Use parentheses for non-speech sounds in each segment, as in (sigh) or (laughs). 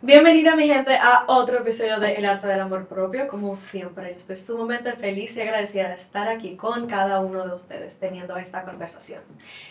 Bienvenida mi gente a otro episodio de El Arte del Amor Propio. Como siempre, estoy sumamente feliz y agradecida de estar aquí con cada uno de ustedes teniendo esta conversación.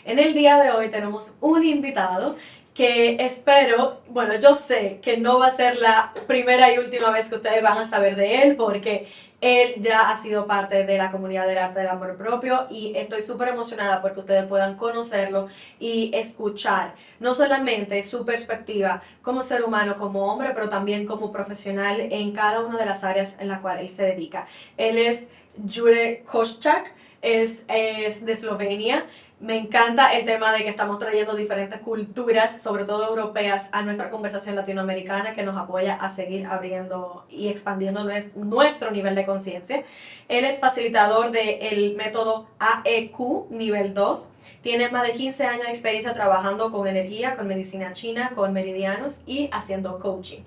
En el día de hoy tenemos un invitado que espero, bueno, yo sé que no va a ser la primera y última vez que ustedes van a saber de él porque él ya ha sido parte de la comunidad del arte del amor propio y estoy súper emocionada porque ustedes puedan conocerlo y escuchar no solamente su perspectiva como ser humano, como hombre, pero también como profesional en cada una de las áreas en las cuales él se dedica. Él es Jure Koschak, es, es de Eslovenia. Me encanta el tema de que estamos trayendo diferentes culturas, sobre todo europeas, a nuestra conversación latinoamericana que nos apoya a seguir abriendo y expandiendo nuestro nivel de conciencia. Él es facilitador del método AEQ nivel 2. Tiene más de 15 años de experiencia trabajando con energía, con medicina china, con meridianos y haciendo coaching.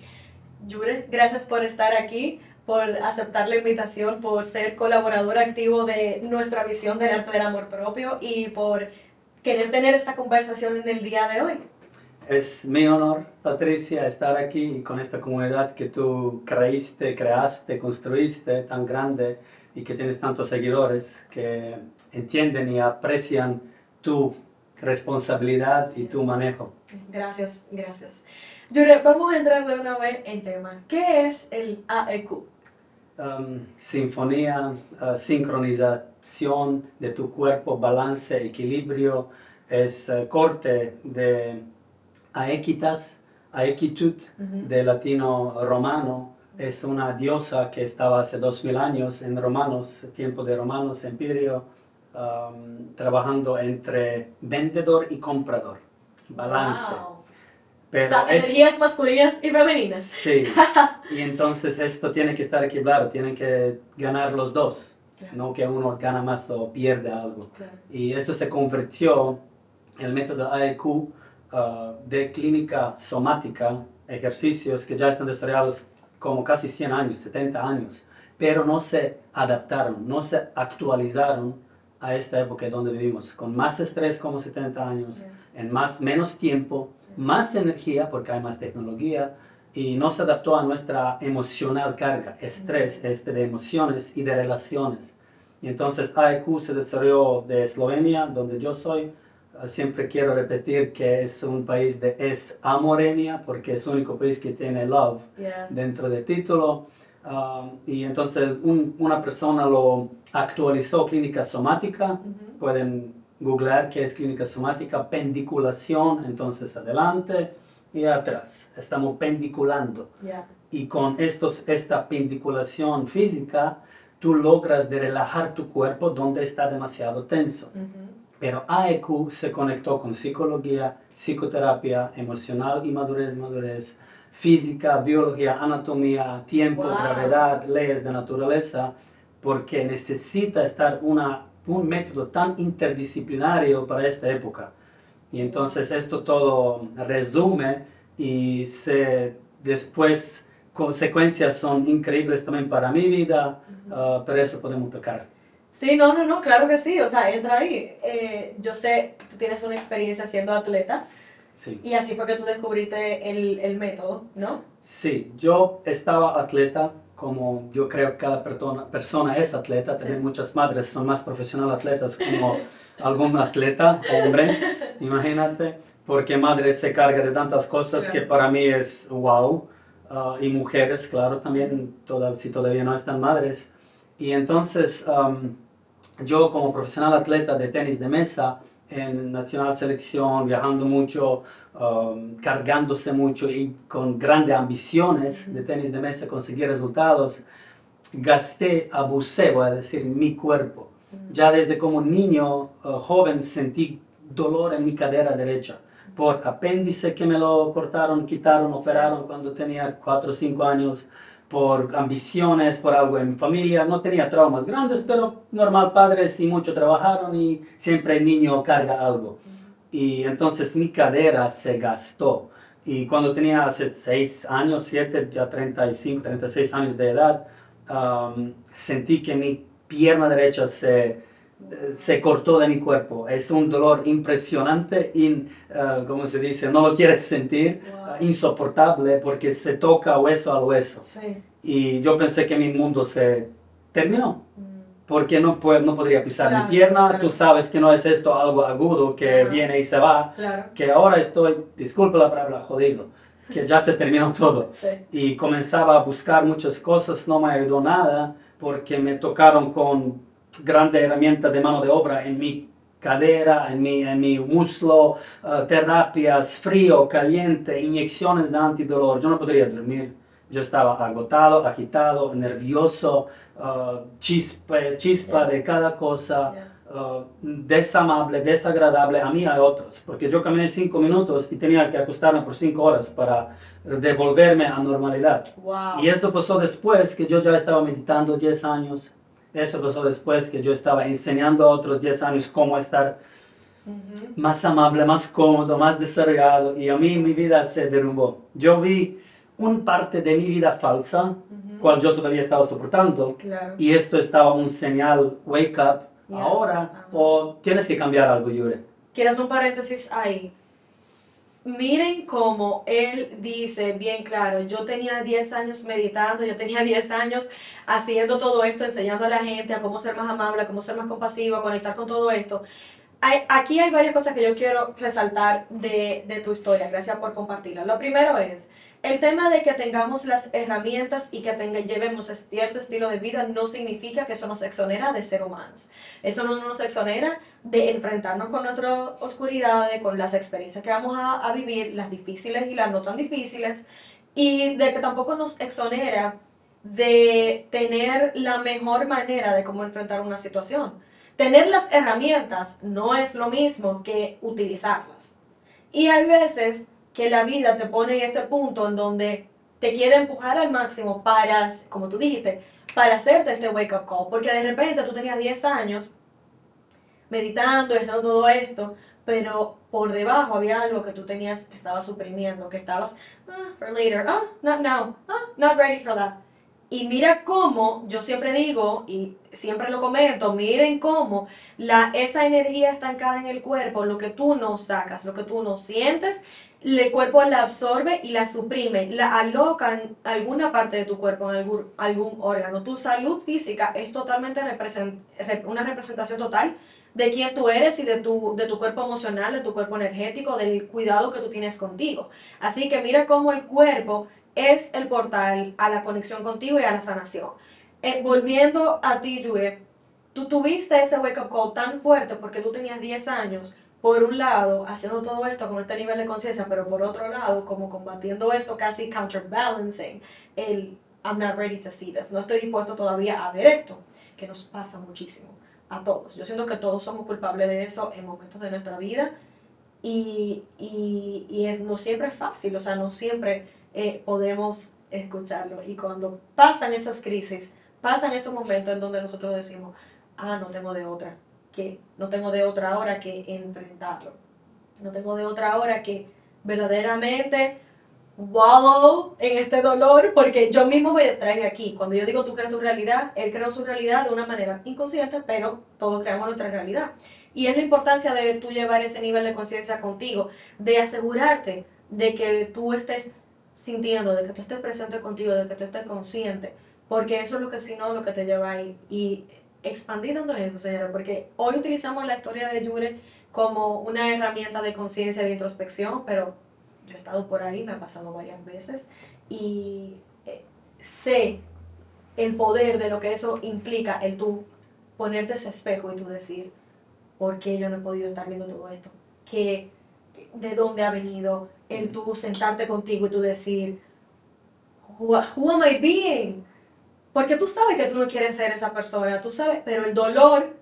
Jure, gracias por estar aquí por aceptar la invitación, por ser colaborador activo de nuestra visión del arte del amor propio y por querer tener esta conversación en el día de hoy. Es mi honor, Patricia, estar aquí con esta comunidad que tú creíste, creaste, construiste tan grande y que tienes tantos seguidores que entienden y aprecian tu responsabilidad y tu manejo. Gracias, gracias. Yure, vamos a entrar de una vez en tema. ¿Qué es el AEQ? Um, sinfonía, uh, sincronización de tu cuerpo, balance, equilibrio, es uh, corte de aequitas, aequitud de latino romano. Es una diosa que estaba hace dos mil años en romanos, tiempo de romanos, empirio, um, trabajando entre vendedor y comprador. Balance. Pero o sea, energías masculinas y femeninas. Sí. (laughs) y entonces esto tiene que estar equilibrado, tienen que ganar los dos, no que uno gana más o pierde algo. Y eso se convirtió en el método AEQ uh, de clínica somática, ejercicios que ya están desarrollados como casi 100 años, 70 años, pero no se adaptaron, no se actualizaron a esta época donde vivimos, con más estrés como 70 años, en más, menos tiempo más energía porque hay más tecnología y no se adaptó a nuestra emocional carga, estrés este, de emociones y de relaciones. Y entonces AEQ se desarrolló de Eslovenia, donde yo soy. Ah, siempre quiero repetir que es un país de es amorenia, porque es el único país que tiene love dentro del título. Ah, y entonces una persona lo actualizó clínica somática. Pueden googlear qué es clínica somática, pendiculación, entonces adelante y atrás. Estamos pendiculando. Y con estos, esta pendiculación física, tú logras de relajar tu cuerpo donde está demasiado tenso. Pero AEQ se conectó con psicología, psicoterapia emocional y madurez, madurez, física, biología, anatomía, tiempo, gravedad, leyes de naturaleza, porque necesita estar una un método tan interdisciplinario para esta época. Y entonces esto todo resume y se, después consecuencias son increíbles también para mi vida, uh, pero eso podemos tocar. Sí, no, no, no, claro que sí, o sea, entra ahí. Eh, yo sé, tú tienes una experiencia siendo atleta. Sí. Y así fue que tú descubriste el, el método, ¿no? Sí, yo estaba atleta como yo creo que cada persona, persona es atleta, tener muchas madres son más profesionales atletas como algún atleta, hombre, (laughs) imagínate, porque madre se carga de tantas cosas que para mí es wow, ah, y mujeres, claro, también, toda, si todavía no están madres. Y entonces yo como profesional atleta de tenis de mesa, en nacional selección, viajando mucho, Um, cargándose mucho y con grandes ambiciones de tenis de mesa, conseguir resultados, gasté, abusé, voy a decir, mi cuerpo. Ya desde como niño uh, joven sentí dolor en mi cadera derecha por apéndice que me lo cortaron, quitaron, operaron cuando tenía 4 o 5 años, por ambiciones, por algo en mi familia. No tenía traumas grandes, pero normal, padres y mucho trabajaron y siempre el niño carga algo y entonces mi cadera se gastó. Y cuando tenía hace 6 años, 7, ya 35, 36 años de edad, um, sentí que mi pierna derecha se, se cortó de mi cuerpo. Es un dolor impresionante, in, uh, como se dice, no lo quieres sentir, uh, insoportable porque se toca hueso a hueso. Sí. Y yo pensé que mi mundo se terminó. Mm. Porque no, puedo, no podría pisar mi pierna, tú sabes que no es esto algo agudo que viene y se va, que ahora estoy, disculpa la palabra, jodido, que ya se terminó (laughs) todo. Sí. Y comenzaba a buscar muchas cosas, no me ayudó nada, porque me tocaron con grande herramienta de mano de obra en mi cadera, en mi, en mi muslo, uh, terapias, frío, caliente, inyecciones de antidolor. Yo no podría dormir. Yo estaba agotado, agitado, nervioso, uh, chispa, chispa de cada cosa, uh, desamable, desagradable a mí y a otros. Porque yo caminé cinco minutos y tenía que acostarme por cinco horas para devolverme a normalidad. Y eso pasó después que yo ya estaba meditando 10 años. Eso pasó después que yo estaba enseñando a otros 10 años cómo estar más amable, más cómodo, más desarrollado. Y a mí mi vida se derrumbó. Yo vi una parte de mi vida falsa, cual yo todavía estaba soportando. Y esto estaba un señal, wake up, ahora, o tienes que cambiar algo, Yure. ¿Quieres un paréntesis ahí? miren cómo él dice bien claro, yo tenía 10 años meditando, yo tenía 10 años haciendo todo esto, enseñando a la gente a cómo ser más amable, a cómo ser más compasivo, a conectar con todo esto. Hay, aquí hay varias cosas que yo quiero resaltar de, de tu historia, gracias por compartirla. Lo primero es, el tema de que tengamos las herramientas y que llevemos cierto estilo de vida no significa que eso nos exonera de ser humanos. Eso no nos exonera de enfrentarnos con nuestra oscuridad, con las experiencias que vamos a, a vivir, las difíciles y las no tan difíciles, y de que tampoco nos exonera de tener la mejor manera de cómo enfrentar una situación. Tener las herramientas no es lo mismo que utilizarlas. Y hay veces que la vida te pone en este punto en donde te quiere empujar al máximo para, como tú dijiste, para hacerte este wake up call. Porque de repente tú tenías 10 años meditando, haciendo todo esto, pero por debajo había algo que tú tenías, que estabas suprimiendo, que estabas, ah, for later, ah, not now, ah, not ready for that. Y mira cómo, yo siempre digo, y siempre lo comento, miren cómo la, esa energía estancada en el cuerpo, lo que tú no sacas, lo que tú no sientes, el cuerpo la absorbe y la suprime, la aloca en alguna parte de tu cuerpo, en algún, órgano. Tu salud física es totalmente una representación total de quién tú eres y de tu, de tu cuerpo emocional, de tu cuerpo energético, del cuidado que tú tienes contigo. Así que mira cómo el cuerpo es el portal a la conexión contigo y a la sanación. Eh, volviendo a ti, Yure, tú tuviste ese wake-up call tan fuerte porque tú tenías 10 años por un lado, haciendo todo esto con este nivel de conciencia, pero por otro lado, como combatiendo eso, casi counterbalancing el I'm not ready to see this, no estoy dispuesto todavía a ver esto, que nos pasa muchísimo a todos. Yo siento que todos somos culpables de eso en momentos de nuestra vida y, y, y es, no siempre es fácil, o sea, no siempre eh, podemos escucharlo. Y cuando pasan esas crisis, pasan esos momentos en donde nosotros decimos, ah, no tengo de otra, que no tengo de otra hora que enfrentarlo. No tengo de otra hora que verdaderamente wallow en este dolor, porque yo mismo me traje aquí. Cuando yo digo tú creas tu realidad, él creó su realidad de una manera inconsciente, pero todos creamos nuestra realidad. Y es la importancia de tú llevar ese nivel de conciencia contigo, de asegurarte de que tú estés sintiendo, de que tú estés presente contigo, de que tú estés consciente, porque eso es lo que si no, lo que te lleva ahí. Y expandir tanto eso, señora, porque hoy utilizamos la historia de Yure como una herramienta de conciencia, de introspección, pero yo he estado por ahí, me ha pasado varias veces y eh, sé el poder de lo que eso implica, el tú ponerte ese espejo y tú decir, ¿por qué yo no he podido estar viendo todo esto? ¿Qué, ¿De dónde ha venido? El tú sentarte contigo y tú decir, who, who am I being? Porque tú sabes que tú no quieres ser esa persona, tú sabes, pero el dolor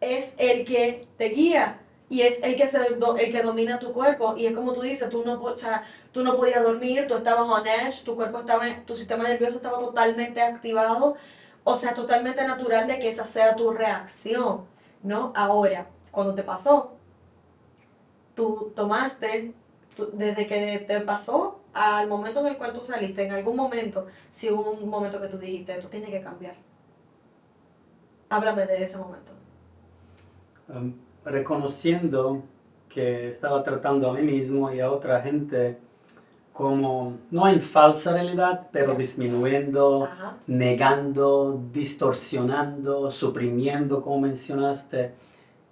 es el que te guía y es el que, se, el que domina tu cuerpo. Y es como tú dices, tú no, o sea, tú no podías dormir, tú estabas on edge, tu cuerpo estaba, tu sistema nervioso estaba totalmente activado. O sea, totalmente natural de que esa sea tu reacción, ¿no? Ahora, cuando te pasó, tú tomaste, desde que te pasó al momento en el cual tú saliste, en algún momento, si hubo un momento que tú dijiste, tú tienes que cambiar. Háblame de ese momento. Um, reconociendo que estaba tratando a mí mismo y a otra gente como, no en falsa realidad, pero disminuyendo, negando, distorsionando, suprimiendo, como mencionaste.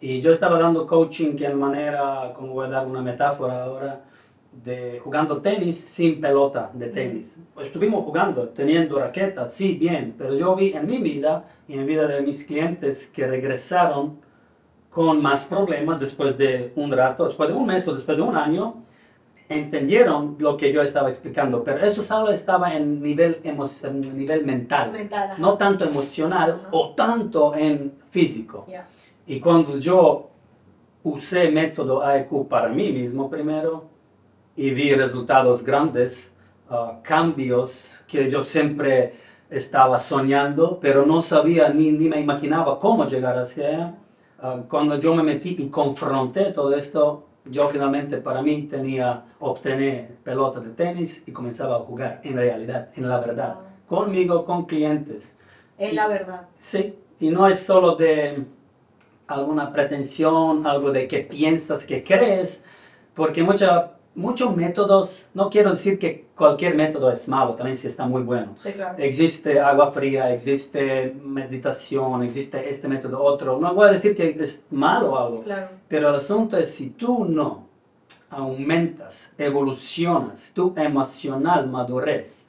Y yo estaba dando coaching que en manera, como voy a dar una metáfora ahora, de jugando tenis sin pelota de tenis. Estuvimos jugando, teniendo raquetas, sí, bien, pero yo vi en mi vida y en vida de mis clientes que regresaron con más problemas después de un rato, después de un mes o después de un año, entendieron lo que yo estaba explicando, pero eso solo estaba en nivel, en nivel mental, no tanto emocional o tanto en físico. Y cuando yo usé método AEQ para mí mismo primero y vi resultados grandes, uh, cambios que yo siempre estaba soñando, pero no sabía ni, ni me imaginaba cómo llegar hacia allá. Uh, cuando yo me metí y confronté todo esto, yo finalmente para mí tenía, obtener pelota de tenis y comenzaba a jugar en realidad, en la verdad, conmigo, con clientes. En la verdad. Sí, y no es solo de alguna pretensión, algo de que piensas, que crees, porque mucha, muchos métodos, no quiero decir que cualquier método es malo, también si está muy bueno. Sí, claro. Existe agua fría, existe meditación, existe este método, otro. No voy a decir que es malo algo, claro. pero el asunto es si tú no aumentas, evolucionas tu emocional madurez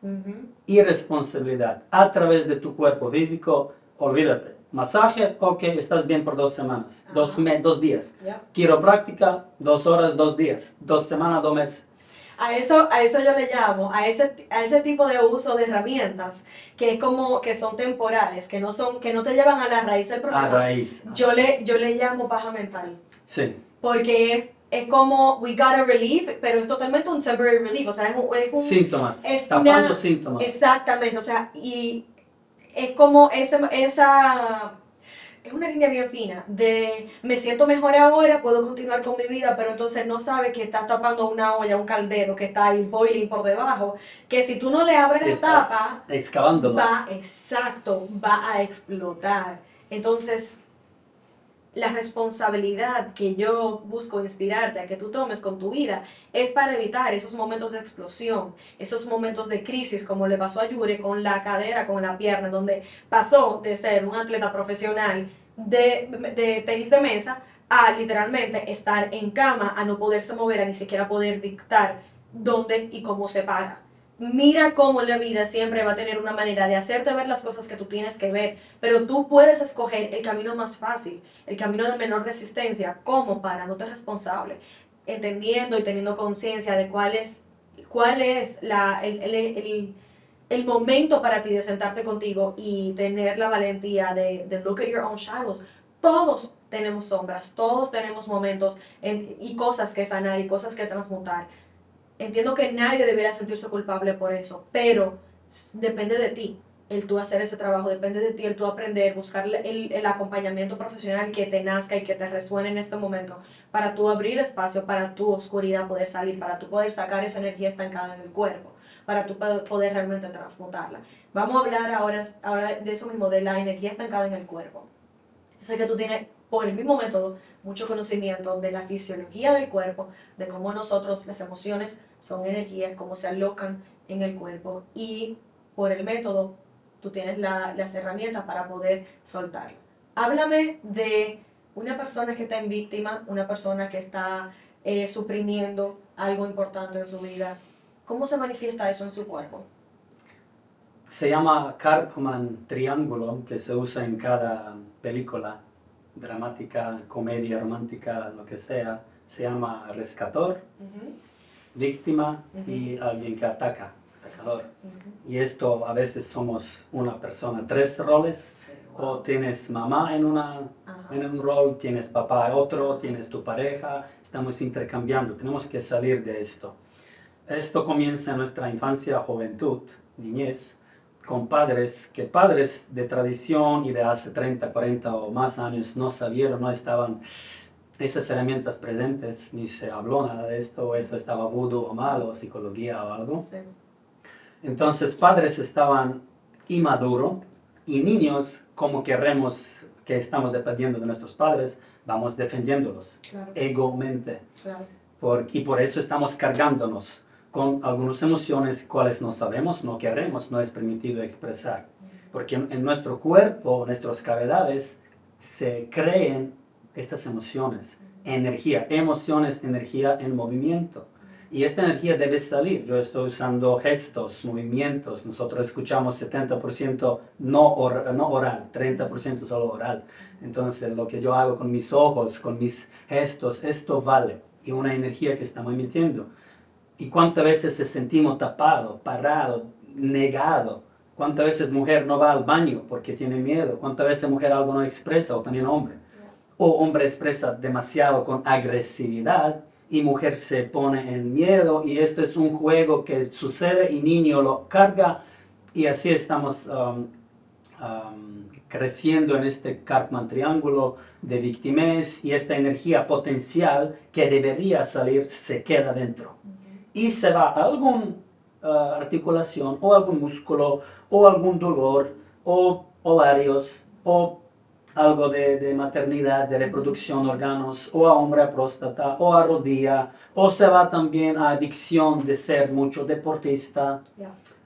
y responsabilidad a través de tu cuerpo físico, olvídate Masaje, ok, estás bien por dos semanas, dos, dos días. Quiropráctica, dos horas, dos días. Dos semanas, dos meses. A eso, a eso yo le llamo, a ese, a ese tipo de uso de herramientas que como que son temporales, que no son, que no te llevan a la raíz del problema. A raíz. Yo le, yo le llamo paja mental. Sí. Porque es como we got a relief, pero es totalmente un temporary relief, o sea, es un, síntomas. Es tapando síntomas. Exactamente, o sea, y es como esa, esa, es una línea bien fina de me siento mejor ahora, puedo continuar con mi vida, pero entonces no sabe que estás tapando una olla, un caldero que está ahí boiling por debajo, que si tú no le abres la tapa, excavando va, exacto, va a explotar. Entonces, la responsabilidad que yo busco inspirarte a que tú tomes con tu vida es para evitar esos momentos de explosión, esos momentos de crisis como le pasó a Yuri con la cadera, con la pierna, donde pasó de ser un atleta profesional de, de tenis de mesa a literalmente estar en cama, a no poderse mover, a ni siquiera poder dictar dónde y cómo se para mira cómo la vida siempre va a tener una manera de hacerte ver las cosas que tú tienes que ver, pero tú puedes escoger el camino más fácil, el camino de menor resistencia, como para no ser responsable, entendiendo y teniendo conciencia de cuál es, la, el, el, el, momento para ti de sentarte contigo y tener la valentía de look at your own shadows. Todos tenemos sombras, todos tenemos momentos y cosas que sanar y cosas que transmutar entiendo que nadie debería sentirse culpable por eso, pero depende de ti el tú hacer ese trabajo, depende de ti el tú aprender, buscar el, el, acompañamiento profesional que te nazca y que te resuene en este momento, para tú abrir espacio, para tu oscuridad poder salir, para tú poder sacar esa energía estancada en el cuerpo, para tú poder realmente transmutarla. Vamos a hablar ahora, ahora de eso mismo, de la energía estancada en el cuerpo. Yo sé que tú tienes, por el mismo método, mucho conocimiento de la fisiología del cuerpo, de cómo nosotros, las emociones, son energías, cómo se alocan en el cuerpo y por el método tú tienes las herramientas para poder soltarlo. Háblame de una persona que está en víctima, una persona que está eh, suprimiendo algo importante en su vida. ¿Cómo se manifiesta eso en su cuerpo? Se llama Karpman triángulo, que se usa en cada película dramática, comedia romántica, lo que sea. Se llama rescator víctima y alguien que ataca, atacador. Y esto a veces somos una persona, tres roles, o tienes mamá en, una, en un rol, tienes papá en otro, tienes tu pareja, estamos intercambiando, tenemos que salir de esto. Esto comienza en nuestra infancia, juventud, niñez, con padres que padres de tradición y de hace 30, 40 o más años no sabieron, no estaban esas herramientas presentes, ni se habló nada de esto, eso estaba vudú o malo, o psicología o algo. Entonces padres estaban inmaduros y niños, como queremos que estamos dependiendo de nuestros padres, vamos defendiéndolos claro. egomente. Por, y por eso estamos cargándonos con algunas emociones cuales no sabemos, no queremos, no es permitido expresar. Porque en, en nuestro cuerpo, nuestras cavidades, se creen estas emociones, energía, emociones, energía en movimiento. Y esta energía debe salir. Yo estoy usando gestos, movimientos. Nosotros escuchamos 70% no, no oral, 30% solo oral. Entonces, lo que yo hago con mis ojos, con mis gestos, esto vale. Y una energía que estamos emitiendo. Y cuántas veces se sentimos tapado, parado, negado. Cuántas veces mujer no va al baño porque tiene miedo. Cuántas veces mujer algo no expresa o también hombre. O hombre expresa demasiado con agresividad y mujer se pone en miedo. Y esto es un juego que sucede y niño lo carga. Y así estamos um, um, creciendo en este Cartman triángulo de víctimas. Y esta energía potencial que debería salir se queda dentro. Y se va a alguna uh, articulación o algún músculo o algún dolor o ovarios o algo de, maternidad, de reproducción, órganos, o a hombre a próstata, o a rodilla, o se va también a adicción de ser mucho deportista,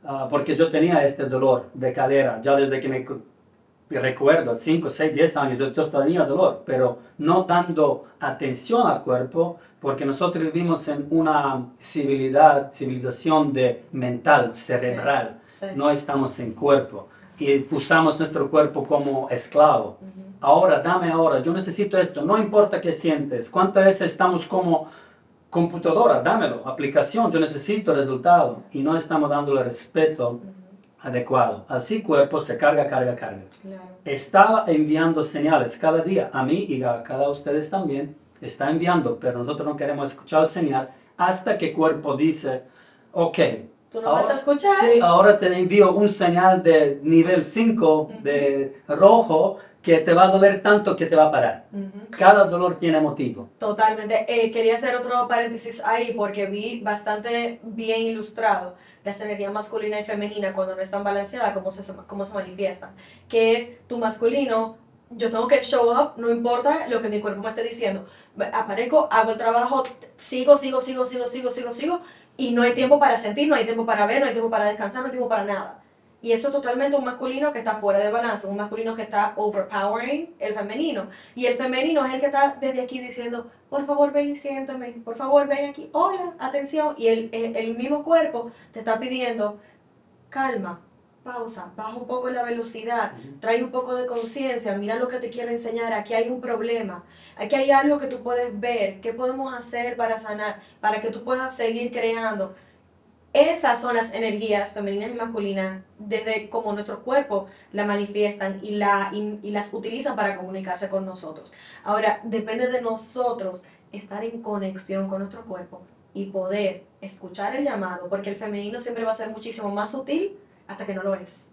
ah, porque yo tenía este dolor de cadera, ya desde que me recuerdo, 5, 6, 10 años, yo, yo, tenía dolor, pero no dando atención al cuerpo, porque nosotros vivimos en una civilidad, civilización de mental, cerebral, no estamos en cuerpo y usamos nuestro cuerpo como esclavo. Ahora, dame ahora, yo necesito esto, no importa qué sientes, cuántas veces estamos como computadora, dámelo, aplicación, yo necesito resultado y no estamos dándole respeto adecuado. Así cuerpo se carga, carga, carga. Estaba enviando señales cada día, a mí y a cada ustedes también, está enviando, pero nosotros no queremos escuchar señal hasta que cuerpo dice, ok, ¿Tú no vas a escuchar? Sí, ahora te envío un señal de nivel 5 de rojo que te va a doler tanto que te va a parar. Cada dolor tiene motivo. Totalmente. Eh, quería hacer otro paréntesis ahí porque vi bastante bien ilustrado la energía masculina y femenina cuando no están balanceadas, cómo se, cómo se manifiestan. Que es tu masculino, yo tengo que show up, no importa lo que mi cuerpo me esté diciendo. Aparezco, hago el trabajo, sigo, sigo, sigo, sigo, sigo, sigo, sigo, y no hay tiempo para sentir, no hay tiempo para ver, no hay tiempo para descansar, no hay tiempo para nada. Y eso es totalmente un masculino que está fuera de balance, un masculino que está overpowering el femenino. Y el femenino es el que está desde aquí diciendo, por favor ven y siéntame, por favor ven aquí, hola, atención. Y el, el, el mismo cuerpo te está pidiendo, calma, pausa, baja un poco la velocidad, trae un poco de conciencia, mira lo que te quiero enseñar, aquí hay un problema, aquí hay algo que tú puedes ver, qué podemos hacer para sanar, para que tú puedas seguir creando. Esas son las energías femeninas y masculinas, desde como nuestro cuerpo la manifiestan y, la, y las utilizan para comunicarse con nosotros. Ahora, depende de nosotros estar en conexión con nuestro cuerpo y poder escuchar el llamado, porque el femenino siempre va a ser muchísimo más sutil hasta que no lo es.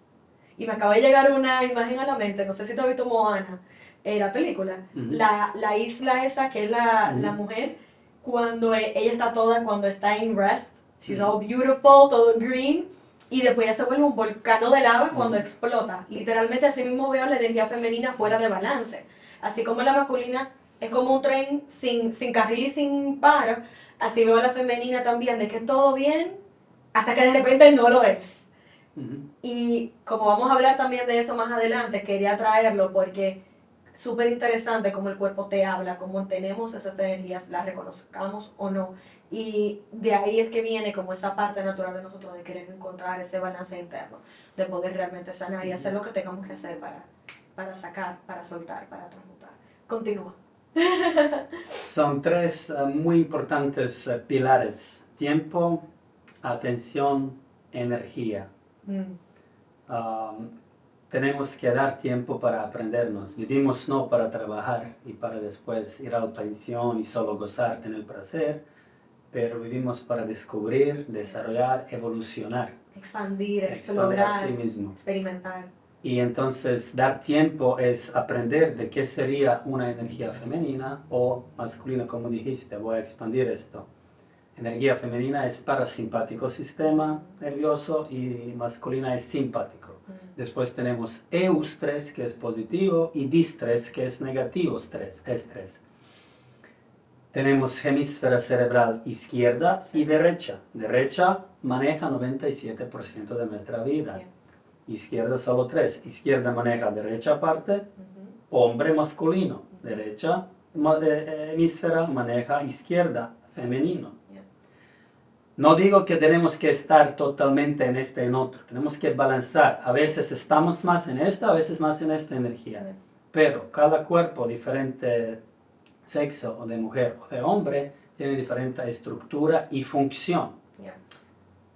Y me acaba de llegar una imagen a la mente, no sé si tú has visto Moana, eh, la película, la, la, isla esa que es la, la, mujer, cuando e, ella está toda, cuando está en rest, she's all beautiful, todo green, y después ya se vuelve un volcán de lava cuando explota. Literalmente así mismo veo la energía femenina fuera de balance. Así como la masculina es como un tren sin, sin carril y sin paro, así veo la femenina también, de que todo bien, hasta que de repente no lo es. Y como vamos a hablar también de eso más adelante, quería traerlo porque súper interesante cómo el cuerpo te habla, cómo tenemos esas energías, las reconozcamos o no. Y de ahí es que viene como esa parte natural de nosotros de querer encontrar ese balance interno, de poder realmente sanar y hacer lo que tengamos que hacer para, para sacar, para soltar, para transmutar. Continúa. Son tres eh, muy importantes eh, pilares. Tiempo, atención, energía. Mm. tenemos que dar tiempo para aprendernos. Vivimos no para trabajar y para después ir a la pensión y solo gozar, tener placer, pero vivimos para descubrir, desarrollar, evolucionar. Expandir, explorar, experimentar. Y entonces dar tiempo es aprender de qué sería una energía femenina o masculina, como dijiste. Voy a expandir esto. Energía femenina es parasimpático sistema nervioso y masculina es simpático. Después tenemos eustrés, que es positivo, y distrés, que es negativo estrés. estrés. Tenemos hemisfera cerebral izquierda y derecha. Derecha maneja 97% de nuestra vida. Izquierda solo 3. Izquierda maneja derecha parte, hombre masculino. Derecha eh, hemisfera maneja izquierda femenino. No digo que tenemos que estar totalmente en este en otro, tenemos que balanzar. A veces estamos más en esta, a veces más en esta energía. Pero cada cuerpo, diferente sexo o de mujer o de hombre, tiene diferente estructura y función.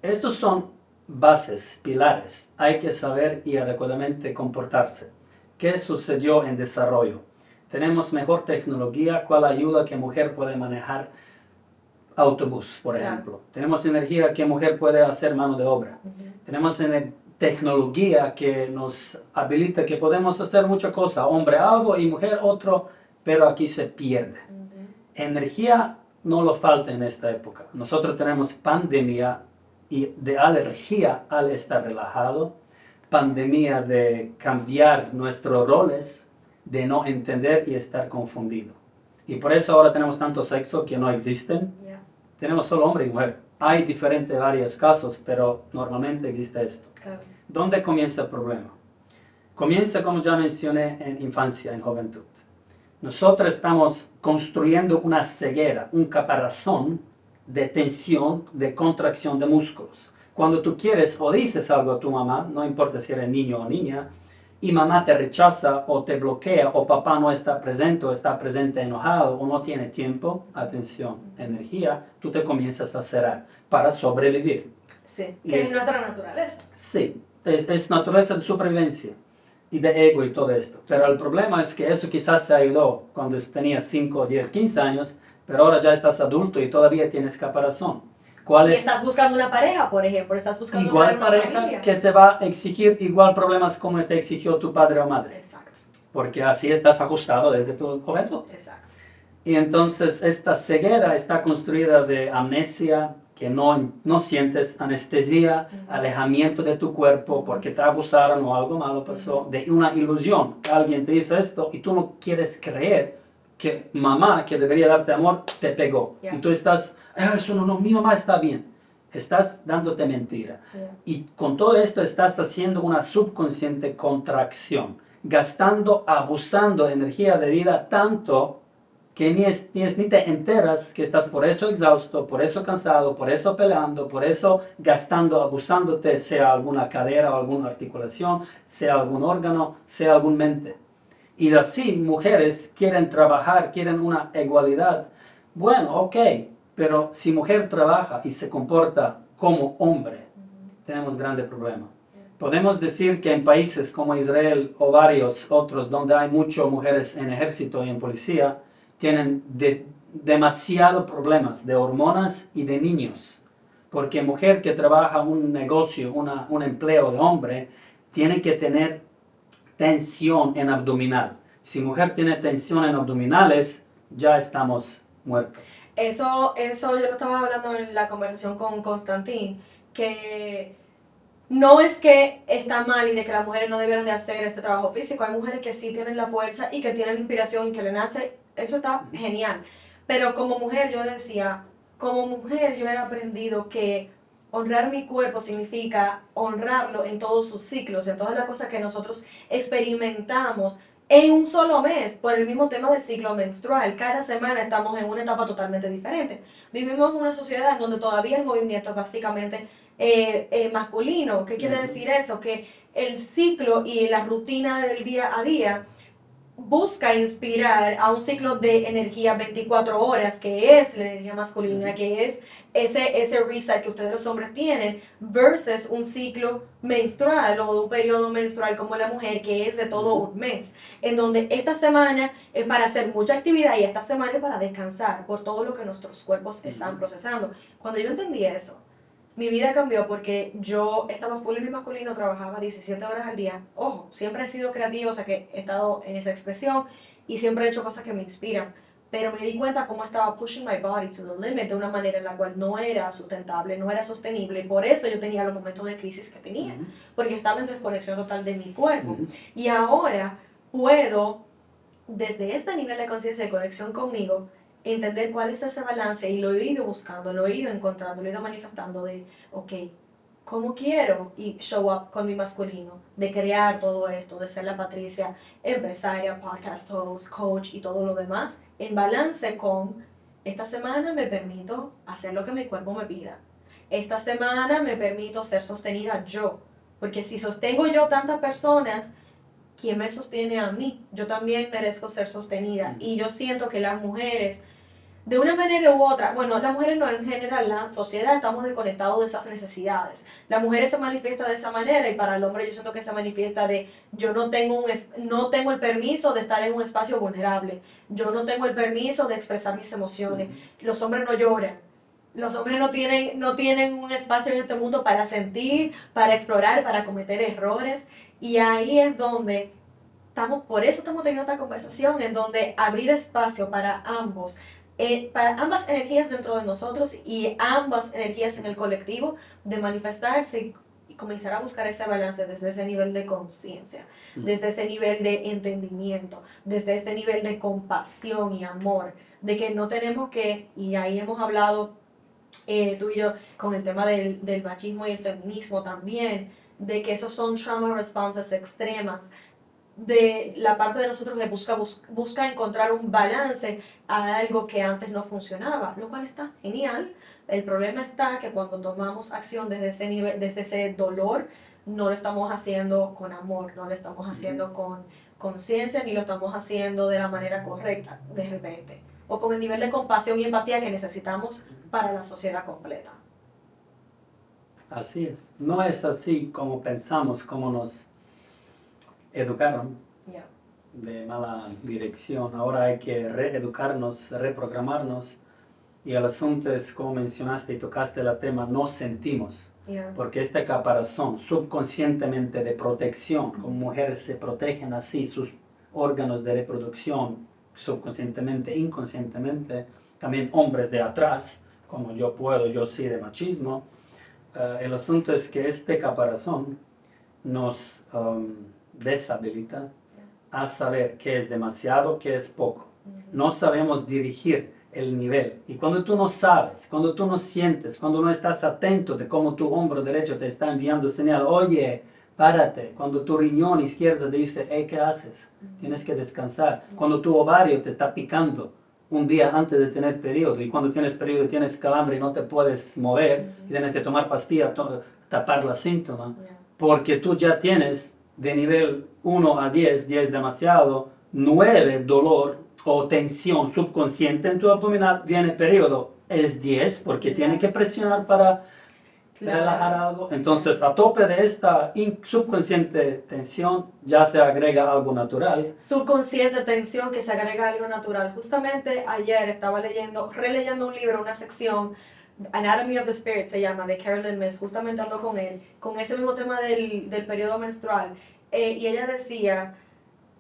Estos son bases, pilares. Hay que saber y adecuadamente comportarse. ¿Qué sucedió en desarrollo? Tenemos mejor tecnología, cuál ayuda que mujer puede manejar autobús, por ejemplo. Tenemos energía que mujer puede hacer mano de obra. Tenemos tecnología que nos habilita que podemos hacer muchas cosas, hombre algo y mujer otro, pero aquí se pierde. Energía no lo falta en esta época. Nosotros tenemos pandemia y de alergia al estar relajado, pandemia de cambiar nuestros roles, de no entender y estar confundido. Y por eso ahora tenemos tanto sexo que no existen tenemos solo hombre y mujer. Hay diferentes varios casos, pero normalmente existe esto. ¿Dónde comienza el problema? Comienza, como ya mencioné, en infancia, en juventud. Nosotros estamos construyendo una ceguera, un caparazón de tensión, de contracción de músculos. Cuando tú quieres o dices algo a tu mamá, no importa si eres niño o niña, y mamá te rechaza o te bloquea o papá no está presente o está presente enojado o no tiene tiempo, atención, energía, tú te comienzas a cerrar para sobrevivir. Sí, que es, nuestra naturaleza. Sí, es, es, naturaleza de supervivencia y de ego y todo esto. Pero el problema es que eso quizás se ayudó cuando tenías 5, 10, 15 años, pero ahora ya estás adulto y todavía tienes caparazón y estás buscando una pareja, por ejemplo, estás buscando igual una pareja que te va a exigir igual problemas como te exigió tu padre o madre. Exacto. Porque así estás ajustado desde tu juventud. Exacto. Y entonces esta ceguera está construida de amnesia, que no, no sientes anestesia, alejamiento de tu cuerpo porque te abusaron o algo malo pasó, de una ilusión. Alguien te hizo esto y tú no quieres creer que mamá, que debería darte amor, te pegó. Y tú estás eso no, no, mi mamá está bien. Estás dándote mentira. Y con todo esto estás haciendo una subconsciente contracción, gastando, abusando de energía de vida tanto que ni, es, ni, ni, te enteras que estás por eso exhausto, por eso cansado, por eso peleando, por eso gastando, abusándote, sea alguna cadera o alguna articulación, sea algún órgano, sea algún mente. Y así mujeres quieren trabajar, quieren una igualdad. Bueno, ok, pero si mujer trabaja y se comporta como hombre, tenemos grande problema. Podemos decir que en países como Israel o varios otros donde hay muchas mujeres en ejército y en policía, tienen demasiados problemas de hormonas y de niños. Porque mujer que trabaja un negocio, un empleo de hombre, tiene que tener tensión en abdominal. Si mujer tiene tensión en abdominales, ya estamos muertos. Eso, eso yo lo estaba hablando en la conversación con Constantín, que no es que está mal y de que las mujeres no debieran de hacer este trabajo físico, hay mujeres que sí tienen la fuerza y que tienen la inspiración y que le nace, eso está genial. Pero como mujer yo decía, como mujer yo he aprendido que honrar mi cuerpo significa honrarlo en todos sus ciclos, en todas las cosas que nosotros experimentamos en un solo mes por el mismo tema del ciclo menstrual. Cada semana estamos en una etapa totalmente diferente. Vivimos en una sociedad en donde todavía el movimiento es básicamente eh, eh, masculino. ¿Qué quiere decir eso? Que el ciclo y la rutina del día a día busca inspirar a un ciclo de energía 24 horas, que es la energía masculina, que es ese, ese reset que ustedes los hombres tienen, versus un ciclo menstrual o un periodo menstrual como la mujer, que es de todo un mes, en donde esta semana es para hacer mucha actividad y esta semana es para descansar por todo lo que nuestros cuerpos están procesando. Cuando yo entendí eso, mi vida cambió porque yo estaba full en mi masculino, trabajaba 17 horas al día. Ojo, siempre he sido creativo, o sea que he estado en esa expresión y siempre he hecho cosas que me inspiran. Pero me di cuenta cómo estaba pushing my body to the limit de una manera en la cual no era sustentable, no era sostenible. Por eso yo tenía los momentos de crisis que tenía, porque estaba en desconexión total de mi cuerpo. Y ahora puedo, desde este nivel de conciencia y conexión conmigo, entender cuál es ese balance y lo he ido buscando, lo he ido encontrando, lo he ido manifestando de, ok, ¿cómo quiero y show up con mi masculino? De crear todo esto, de ser la Patricia, empresaria, podcast host, coach y todo lo demás, en balance con, esta semana me permito hacer lo que mi cuerpo me pida. Esta semana me permito ser sostenida yo, porque si sostengo yo tantas personas, ¿quién me sostiene a mí? Yo también merezco ser sostenida. Y yo siento que las mujeres de una manera u otra, bueno, las mujeres no, en general, la sociedad estamos desconectados de esas necesidades. La mujer se manifiesta de esa manera y para el hombre yo siento que se manifiesta de yo no tengo, un, no tengo el permiso de estar en un espacio vulnerable, yo no tengo el permiso de expresar mis emociones. Los hombres no lloran. Los hombres no tienen, no tienen un espacio en este mundo para sentir, para explorar, para cometer errores. Y ahí es donde estamos, por eso estamos teniendo esta conversación, en donde abrir espacio para ambos eh, para ambas energías dentro de nosotros y ambas energías en el colectivo de manifestarse y comenzar a buscar ese balance desde ese nivel de conciencia, mm. desde ese nivel de entendimiento, desde este nivel de compasión y amor, de que no tenemos que, y ahí hemos hablado eh, tú y yo con el tema del, del machismo y el feminismo también, de que esos son trauma responses extremas, de la parte de nosotros que busca, busca encontrar un balance a algo que antes no funcionaba, lo cual está genial. El problema está que cuando tomamos acción desde ese nivel, desde ese dolor, no lo estamos haciendo con amor, no lo estamos haciendo con conciencia, ni lo estamos haciendo de la manera correcta de repente, o con el nivel de compasión y empatía que necesitamos para la sociedad completa. Así es, no es así como pensamos, como nos educaron de mala dirección. Ahora hay que reeducarnos, reprogramarnos. Y el asunto es, como mencionaste y tocaste el tema, no sentimos. Porque esta caparazón subconscientemente de protección, como mujeres se protegen así sus órganos de reproducción, subconscientemente, inconscientemente, también hombres de atrás, como yo puedo, yo sí de machismo. Eh, el asunto es que este caparazón nos... Um, deshabilita a saber qué es demasiado, qué es poco. No sabemos dirigir el nivel. Y cuando tú no sabes, cuando tú no sientes, cuando no estás atento de cómo tu hombro derecho te está enviando señal, oye, párate. Cuando tu riñón izquierdo te dice, hey, ¿qué haces? Tienes que descansar. Cuando tu ovario te está picando un día antes de tener periodo y cuando tienes periodo tienes calambre y no te puedes mover y tienes que tomar pastilla, tapar la síntoma, porque tú ya tienes de nivel 1 a 10, 10 demasiado, 9 dolor o tensión subconsciente en tu abdominal, viene periodo, es 10 porque tiene que presionar para relajar algo. Entonces, a tope de esta subconsciente tensión, ya se agrega algo natural. Subconsciente tensión que se agrega algo natural. Justamente ayer estaba leyendo, releyendo un libro, una sección Anatomy of the Spirit se llama, de Carolyn Miss, justamente ando con él, con ese mismo tema del, del periodo menstrual. Eh, y ella decía,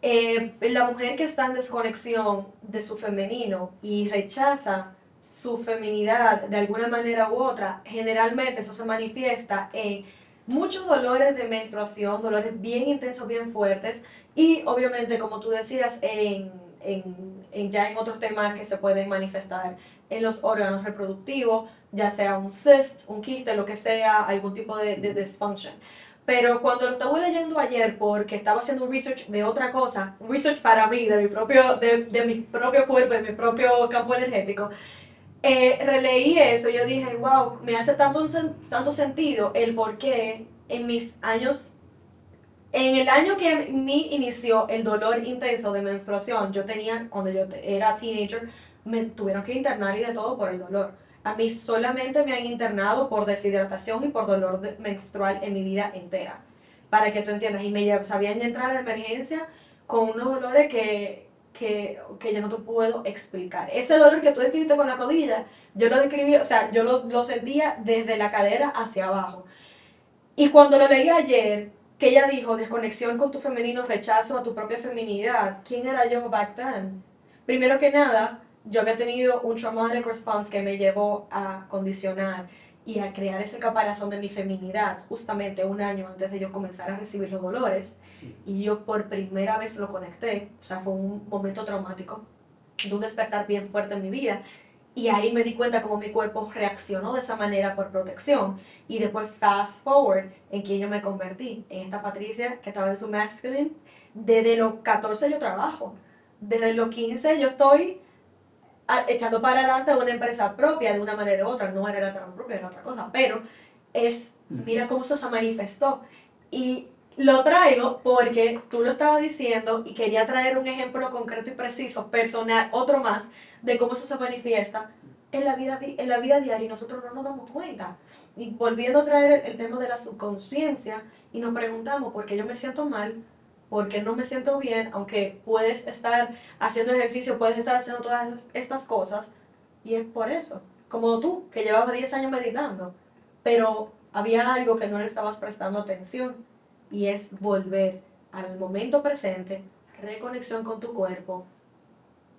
eh, la mujer que está en desconexión de su femenino y rechaza su feminidad de alguna manera u otra, generalmente eso se manifiesta en muchos dolores de menstruación, dolores bien intensos, bien fuertes, y obviamente, como tú decías, en, en, en ya en otros temas que se pueden manifestar en los órganos reproductivos, ya sea un cyst, un quiste, lo que sea, algún tipo de, de dysfunction. Pero cuando lo estaba leyendo ayer, porque estaba haciendo un research de otra cosa, un research para mí, de mi propio, de, de mi propio cuerpo, de mi propio campo energético, eh, releí eso yo dije, wow, me hace tanto, tanto sentido el por qué en mis años, en el año que me inició el dolor intenso de menstruación, yo tenía, cuando yo era teenager, me tuvieron que internar y de todo por el dolor a mí solamente me han internado por deshidratación y por dolor menstrual en mi vida entera. Para que tú entiendas. Y me sabían entrar a emergencia con unos dolores que, que, que yo no te puedo explicar. Ese dolor que tú describiste con la rodilla, yo lo describí, o sea, yo lo, lo sentía desde la cadera hacia abajo. Y cuando lo leí ayer, que ella dijo, desconexión con tu femenino, rechazo a tu propia feminidad, ¿quién era yo back then? Primero que nada, yo había tenido un traumatic response que me llevó a condicionar y a crear ese caparazón de mi feminidad justamente un año antes de yo comenzar a recibir los dolores. Y yo por primera vez lo conecté, o sea, fue un momento traumático, de un despertar bien fuerte en mi vida. Y ahí me di cuenta cómo mi cuerpo reaccionó de esa manera por protección. Y después, fast forward, en que yo me convertí en esta Patricia que estaba en su masculine. Desde los 14 yo trabajo. Desde los 15 yo estoy echando para adelante una empresa propia de una manera u otra. No era la propia, era otra cosa. Pero es, mira cómo eso se manifestó. Y lo traigo porque tú lo estabas diciendo y quería traer un ejemplo concreto y preciso, personal, otro más, de cómo eso se manifiesta en la vida, en la vida diaria y nosotros no nos damos cuenta. Y volviendo a traer el, tema de la subconsciencia y nos preguntamos por qué yo me siento mal, por qué no me siento bien, aunque puedes estar haciendo ejercicio, puedes estar haciendo todas estas cosas, y es por eso. Como tú, que llevabas 10 años meditando, pero había algo que no le estabas prestando atención y es volver al momento presente, reconexión con tu cuerpo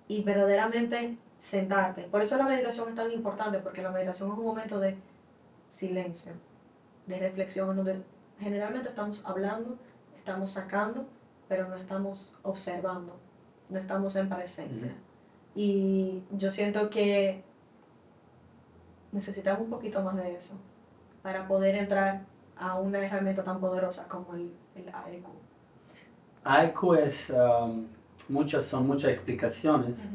y verdaderamente sentarte. Por eso la meditación es tan importante, porque la meditación es un momento de silencio, de reflexión, donde generalmente estamos hablando, estamos sacando, pero no estamos observando, no estamos en presencia. Y yo siento que necesitamos un poquito más de eso para poder entrar a una herramienta tan poderosa como el, el AEQ? AEQ es, um, muchas, son muchas explicaciones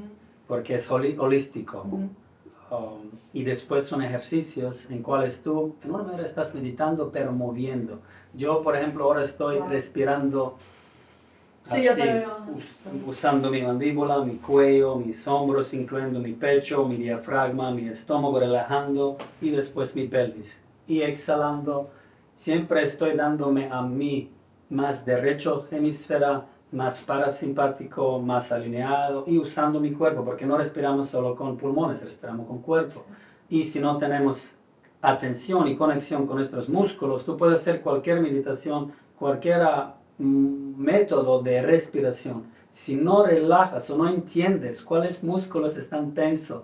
porque es holístico. Um, y después son ejercicios en cuales tú, en una manera, estás meditando pero moviendo. Yo, por ejemplo, ahora estoy respirando así, usando mi mandíbula, mi cuello, mis hombros, incluyendo mi pecho, mi diafragma, mi estómago, relajando y después mi pelvis. Y exhalando siempre estoy dándome a mí más derecho hemisfera, más parasimpático, más alineado y usando mi cuerpo, porque no respiramos solo con pulmones, respiramos con cuerpo. Y si no tenemos atención y conexión con nuestros músculos, tú puedes hacer cualquier meditación, cualquier mm, método de respiración. Si no relajas o no entiendes cuáles músculos están tensos,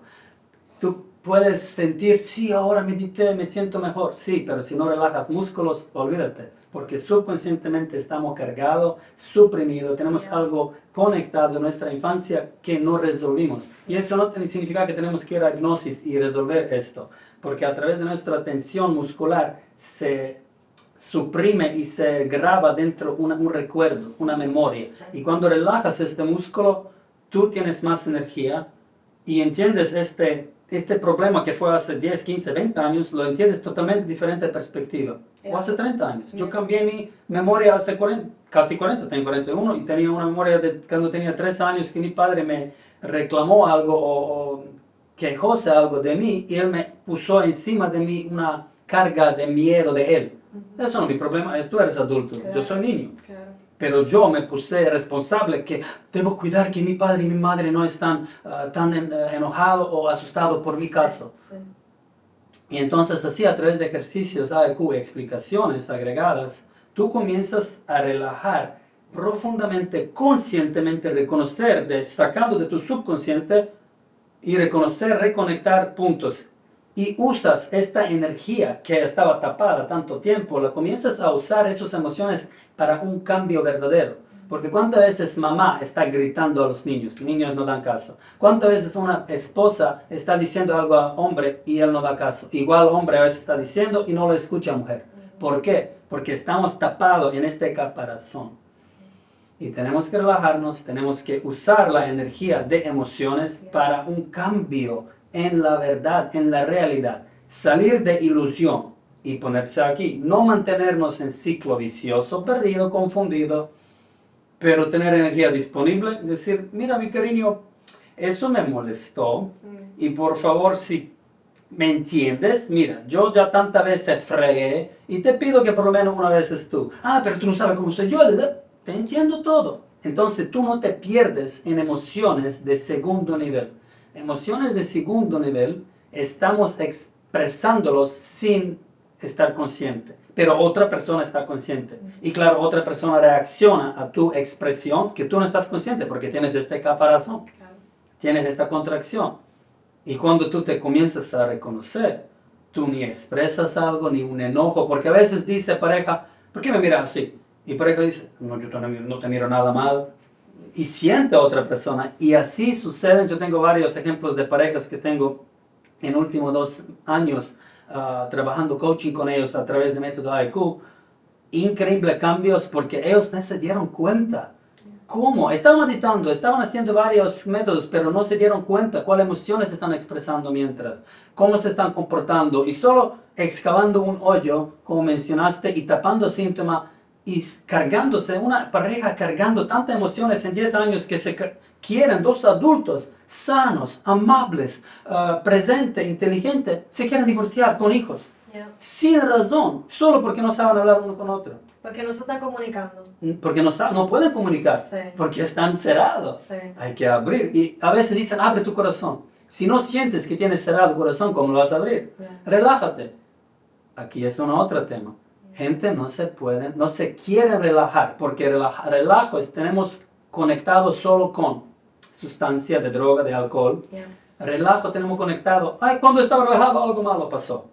tú puedes sentir, sí, ahora medité, me siento mejor, sí, pero si no relajas músculos, olvídate, porque subconscientemente estamos cargados, suprimidos, tenemos algo conectado en nuestra infancia que no resolvimos. Y eso no significa que tenemos que ir a hipnosis y resolver esto, porque a través de nuestra tensión muscular se suprime y se graba dentro un recuerdo, una memoria. Y cuando relajas este músculo, tú tienes más energía y entiendes este este problema que fue hace 10, 15, 20 años, lo entiendes totalmente diferente perspectiva. O hace 30 años. Yo cambié mi memoria hace 40, casi 40, tengo 41, y tenía una memoria de cuando tenía 3 años que mi padre me reclamó algo o, quejóse algo de mí y él me puso encima de mí una carga de miedo de él. Eso no es mi problema, es tú eres adulto, yo soy niño. Claro pero yo me puse responsable que debo cuidar que mi padre y mi madre no están ah, tan eh, enojados o asustados por mi caso. Y entonces así a través de ejercicios AEQ, explicaciones agregadas, tú comienzas a relajar profundamente, conscientemente, reconocer, de, sacando de tu subconsciente y reconocer, reconectar puntos y usas esta energía que estaba tapada tanto tiempo, la comienzas a usar esas emociones para un cambio verdadero. Porque cuántas veces mamá está gritando a los niños, niños no dan caso. Cuántas veces una esposa está diciendo algo a hombre y él no da caso. Igual hombre a veces está diciendo y no lo escucha mujer. ¿Por qué? Porque estamos tapados en este caparazón. Y tenemos que relajarnos, tenemos que usar la energía de emociones para un cambio en la verdad, en la realidad. Salir de ilusión y ponerse aquí. No mantenernos en ciclo vicioso, perdido, confundido, pero tener energía disponible. Decir, mira mi cariño, eso me molestó y por favor si me entiendes, mira, yo ya tantas veces fregué y te pido que por lo menos una vez es tú. Ah, pero tú no sabes cómo soy yo. Te entiendo todo. Entonces tú no te pierdes en emociones de segundo nivel. Emociones de segundo nivel estamos expresándolos sin estar consciente, pero otra persona está consciente. Y claro, otra persona reacciona a tu expresión que tú no estás consciente porque tienes este caparazón, tienes esta contracción. Y cuando tú te comienzas a reconocer, tú ni expresas algo, ni un enojo, porque a veces dice pareja, ¿por qué me miras así? Y pareja dice, no, yo no te miro nada mal. Y siente a otra persona. Y así sucede. Yo tengo varios ejemplos de parejas que tengo en últimos dos años uh, trabajando coaching con ellos a través de método IQ. Increíbles cambios porque ellos no se dieron cuenta. ¿Cómo? Estaban meditando, estaban haciendo varios métodos, pero no se dieron cuenta cuáles emociones están expresando mientras, cómo se están comportando. Y solo excavando un hoyo, como mencionaste, y tapando síntomas, y cargándose, una pareja cargando tantas emociones en 10 años que se quieren, dos adultos sanos, amables, uh, presentes, inteligentes, se quieren divorciar con hijos. Sin razón, solo porque no saben hablar uno con otro. Porque no se están comunicando. Mm, porque no, no pueden comunicar. Porque están cerrados. Hay que abrir. Y a veces dicen, abre tu corazón. Si no sientes que tienes cerrado el corazón, ¿cómo lo vas a abrir? Relájate. Aquí es un otro tema gente no se puede, no se quiere relajar, porque relaja, relajo es, tenemos conectado solo con sustancia de droga, de alcohol. Relajo tenemos conectado, ay, cuando estaba relajado algo malo pasó.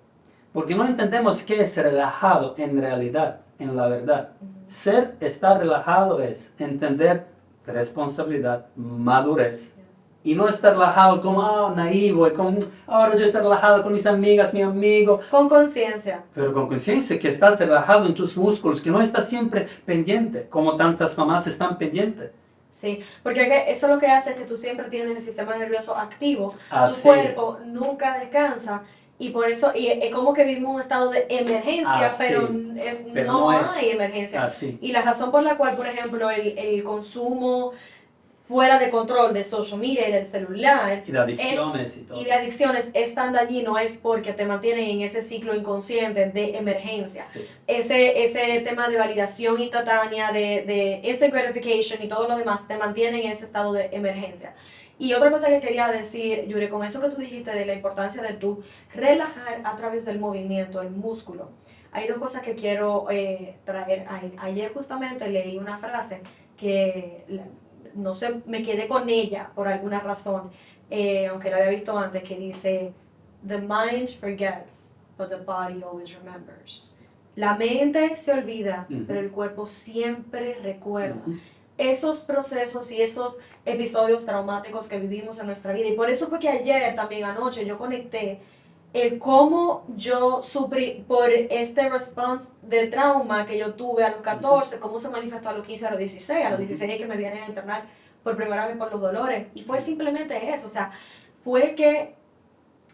Porque no entendemos qué es relajado en realidad, en la verdad. Ser, estar relajado es entender responsabilidad, madurez, y no estar relajado como ah, naivo y como ahora yo estoy relajado con mis amigas, mi amigo. Con conciencia. Pero con conciencia que estás relajado en tus músculos, que no estás siempre pendiente, como tantas mamás están pendientes. Sí, porque eso lo que hace es que tú siempre tienes el sistema nervioso activo, tu cuerpo nunca descansa y por eso, y es como que vivimos un estado de emergencia, pero, no, hay emergencia. Y la razón por la cual, por ejemplo, el, el consumo fuera de control de social media y del celular. Y de adicciones es, y todo. Y de adicciones es tan dañino es porque te mantiene en ese ciclo inconsciente de emergencia. Ese, ese tema de validación instantánea, de, de instant gratification y todo lo demás te mantiene en ese estado de emergencia. Y otra cosa que quería decir, Yuri, con eso que tú dijiste de la importancia de tú relajar a través del movimiento, el músculo. Hay dos cosas que quiero eh, traer ahí. Ayer justamente leí una frase que no sé, me quedé con ella por alguna razón, eh, aunque la había visto antes, que dice, The mind forgets, but the body always remembers. La mente se olvida, pero el cuerpo siempre recuerda. Esos procesos y esos episodios traumáticos que vivimos en nuestra vida. Y por eso fue que ayer, también anoche, yo conecté el cómo yo sufrí por este response de trauma que yo tuve a los 14, cómo se manifestó a los 15, a los 16, a los 16 que me vienen a internar por primera vez por los dolores. Y fue simplemente eso, o sea, fue que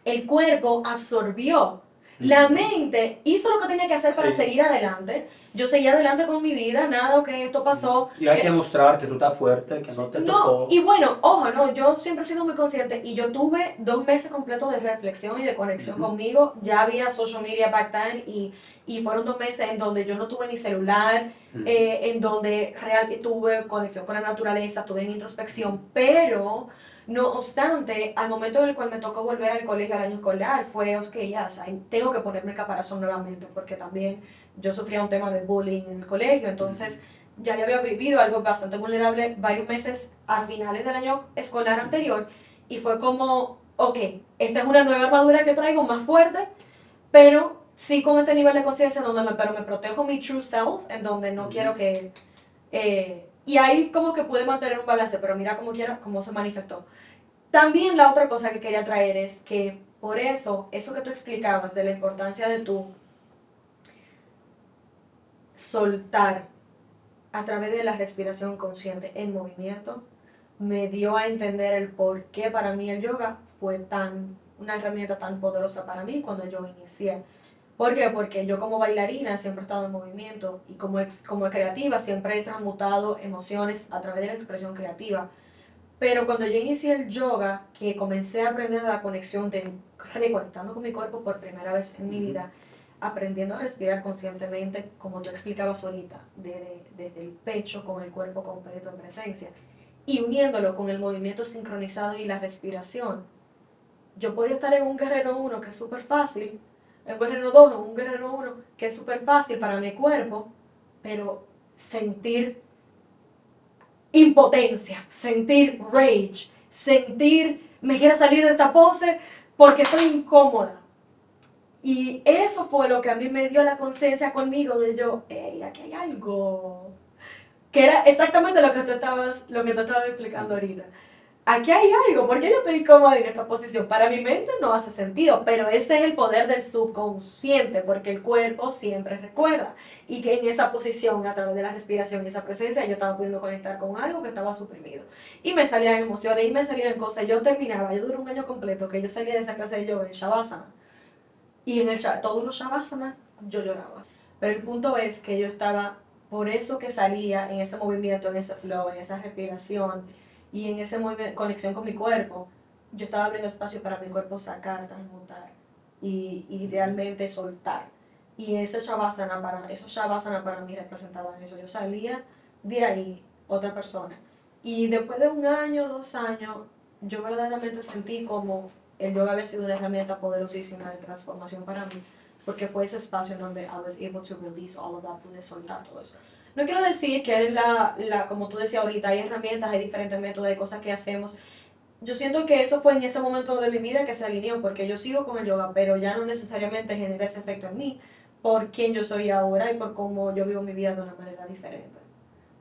el cuerpo absorbió la mente hizo lo que tenía que hacer para seguir adelante. Yo seguí adelante con mi vida, nada, que esto pasó. Y hay que, mostrar que tú estás fuerte, que no te no, Y bueno, ojo, no, yo siempre he sido muy consciente y yo tuve dos meses completos de reflexión y de conexión conmigo. Ya había social media back then y, y fueron dos meses en donde yo no tuve ni celular, eh, en donde realmente tuve conexión con la naturaleza, tuve en introspección, pero no obstante, al momento en el cual me tocó volver al colegio al año escolar, fue, ok, ya, tengo que ponerme el caparazón nuevamente, porque también yo sufría un tema de bullying en el colegio, entonces ya había vivido algo bastante vulnerable varios meses a finales del año escolar anterior, y fue como, ok, esta es una nueva armadura que traigo más fuerte, pero sí con este nivel de conciencia donde me, pero me protejo mi true self, en donde no quiero que... Eh, y ahí como que pude mantener un balance, pero mira cómo quiera, cómo se manifestó. También la otra cosa que quería traer es que por eso, eso que tú explicabas de la importancia de tú soltar a través de la respiración consciente en movimiento, me dio a entender el por qué para mí el yoga fue tan una herramienta tan poderosa para mí cuando yo inicié ¿Por qué? Porque yo como bailarina siempre he estado en movimiento y como, ex, como creativa siempre he transmutado emociones a través de la expresión creativa. Pero cuando yo inicié el yoga, que comencé a aprender la conexión de reconectando con mi cuerpo por primera vez en mi vida, aprendiendo a respirar conscientemente, como tú explicabas ahorita, desde, desde el pecho con el cuerpo completo en presencia, y uniéndolo con el movimiento sincronizado y la respiración. Yo podía estar en un guerrero 1 que es súper fácil, un guerrero 2 en un guerrero 1 que es súper fácil para mi cuerpo, pero sentir impotencia, sentir rage, sentir me quiero salir de esta pose porque estoy incómoda y eso fue lo que a mí me dio la conciencia conmigo de yo, hey, aquí hay algo. Que era exactamente lo que tú estabas, lo que tú estabas explicando ahorita. Aquí hay algo, porque yo estoy cómoda en esta posición. Para mi mente no hace sentido, pero ese es el poder del subconsciente, porque el cuerpo siempre recuerda. Y que en esa posición, a través de la respiración y esa presencia, yo estaba pudiendo conectar con algo que estaba suprimido. Y me salían emociones, y me salían cosas. Yo terminaba, yo duré un año completo que yo salía de esa clase de yoga en Shavasana y en el, todos los Shavasana yo lloraba. Pero el punto es que yo estaba, por eso que salía en ese movimiento, en ese flow, en esa respiración y en esa conexión con mi cuerpo, yo estaba abriendo espacio para mi cuerpo sacar, transmutar y, y realmente soltar. Y ese Shavasana para, esos Shavasana para mí representaban eso. Yo salía de ahí otra persona. Y después de un año, dos años, yo verdaderamente sentí como el yoga había sido una herramienta poderosísima de transformación para mí, porque fue ese espacio en donde I was able to release all of that, pude soltar todo eso. No quiero decir que la, la, como tú decías ahorita, hay herramientas, hay diferentes métodos, hay cosas que hacemos. Yo siento que eso fue en ese momento de mi vida que se alineó, porque yo sigo con el yoga, pero ya no necesariamente genera ese efecto en mí, por quien yo soy ahora y por cómo yo vivo mi vida de una manera diferente.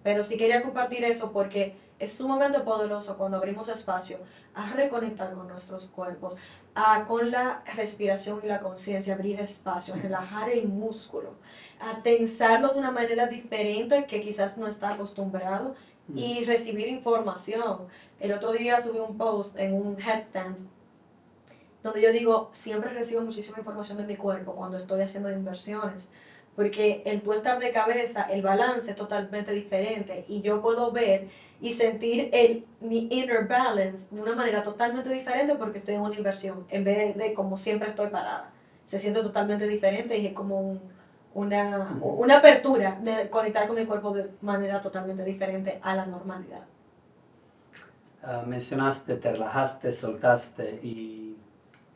Pero sí quería compartir eso porque es sumamente poderoso cuando abrimos espacio a reconectar con nuestros cuerpos, a con la respiración y la conciencia, abrir espacio, a relajar el músculo, a tensarlo de una manera diferente que quizás no está acostumbrado y recibir información. El otro día subí un post en un headstand donde yo digo, siempre recibo muchísima información de mi cuerpo cuando estoy haciendo inversiones, porque el tú estar de cabeza, el balance es totalmente diferente y yo puedo ver y sentir el, mi inner balance de una manera totalmente diferente porque estoy en una inversión, en vez de como siempre estoy parada. Se siente totalmente diferente y es como una, una apertura de conectar con mi cuerpo de manera totalmente diferente a la normalidad. Ah, mencionaste, te relajaste, soltaste y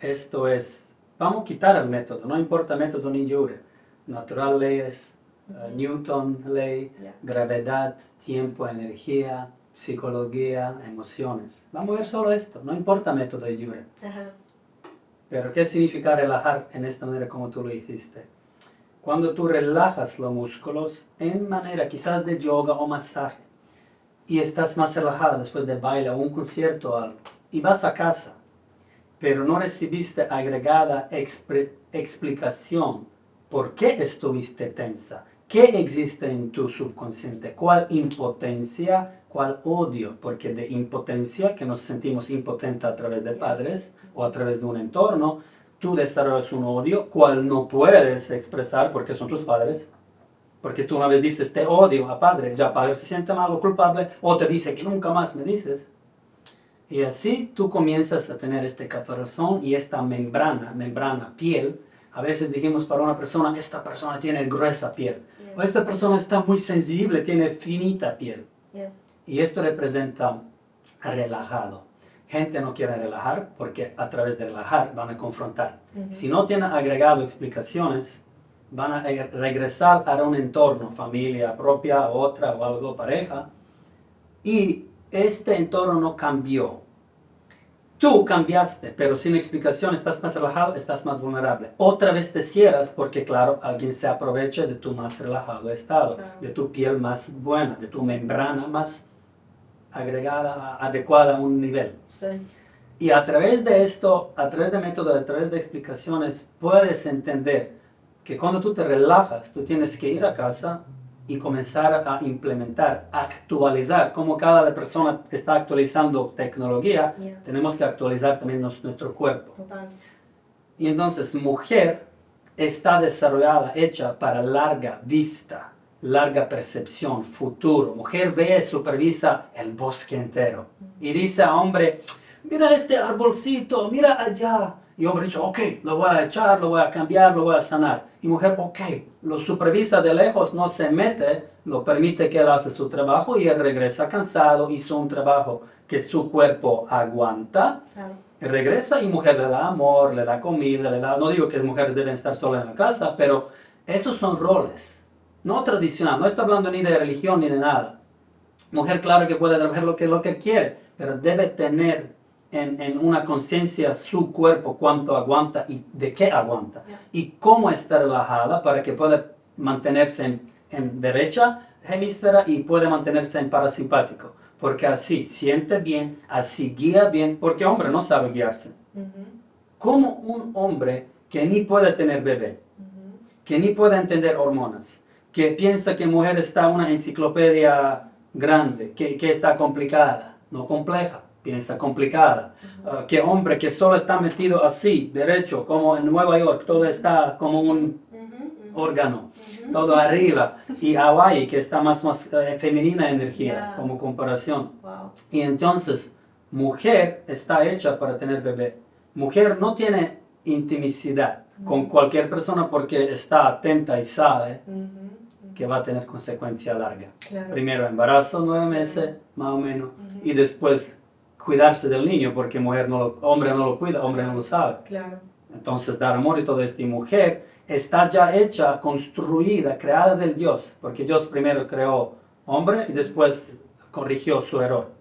esto es, vamos a quitar el método, no importa método ni jure, natural leyes, ah, Newton ley, gravedad, tiempo, energía, psicología, emociones. Vamos a ver solo esto, no importa método de Yure. Pero ¿qué significa relajar en esta manera como tú lo hiciste? Cuando tú relajas los músculos en manera quizás de yoga o masaje y estás más relajada después de baile o un concierto o algo y vas a casa, pero no recibiste agregada explicación por qué estuviste tensa, qué existe en tu subconsciente, cuál impotencia, cuál odio, porque de impotencia, que nos sentimos impotentes a través de padres o a través de un entorno, tú desarrollas un odio, cual no puedes expresar porque son tus padres. Porque tú una vez dices te odio a padre, ya padre se siente mal o culpable, o te dice que nunca más me dices. Y así tú comienzas a tener este caparazón y esta membrana, membrana, piel. A veces dijimos para una persona, esta persona tiene gruesa piel. O esta persona está muy sensible, tiene finita piel. Y esto representa relajado. Gente no quiere relajar porque a través de relajar van a confrontar. Si no tienen agregado explicaciones, van a regresar a un entorno, familia propia, otra o algo, pareja, y este entorno no cambió. Tú cambiaste, pero sin explicación estás más relajado, estás más vulnerable. Otra vez te cierras porque, claro, alguien se aprovecha de tu más relajado estado, de tu piel más buena, de tu membrana más agregada, adecuada a un nivel. Y a través de esto, a través de métodos, a través de explicaciones, puedes entender que cuando tú te relajas, tú tienes que ir a casa y comenzar a implementar, actualizar, como cada persona está actualizando tecnología, tenemos que actualizar también nuestro cuerpo. Y entonces, mujer está desarrollada, hecha para larga vista larga percepción, futuro. Mujer ve, supervisa el bosque entero. Y dice a hombre, mira este arbolcito, mira allá, Y hombre dice, ok, lo voy a echar, lo voy a cambiar, lo voy a sanar. Y mujer, ok, lo supervisa de lejos, no se mete, lo permite que él hace su trabajo y él regresa cansado, hizo un trabajo que su cuerpo aguanta. Regresa y mujer le da amor, le da comida, le da... No digo que las mujeres deben estar solas en la casa, pero esos son roles. No tradicional, no está hablando ni de religión ni de nada. Mujer, claro que puede hacer lo que, lo que quiere, pero debe tener en, una conciencia su cuerpo, cuánto aguanta y de qué aguanta. Y cómo está relajada para que pueda mantenerse en, derecha hemisfera y puede mantenerse en parasimpático. Porque así siente bien, así guía bien, porque hombre no sabe guiarse. Como un hombre que ni puede tener bebé, que ni puede entender hormonas, que piensa que mujer está una enciclopedia grande, que, que está complicada, no compleja piensa complicada, ah, que hombre que solo está metido así, derecho, como en Nueva York, todo está como un órgano, todo arriba, y Hawaii que está más, más eh, femenina energía como comparación. Y entonces, mujer está hecha para tener bebé. Mujer no tiene intimicidad con cualquier persona porque está atenta y sabe que va a tener consecuencia larga. Primero embarazo, nueve meses, más o menos, y después cuidarse del niño, porque mujer no lo, hombre no lo cuida, hombre no lo sabe. Claro. Entonces, dar amor y todo esto. Y mujer está ya hecha, construida, creada del Dios, porque Dios primero creó hombre y después corrigió su error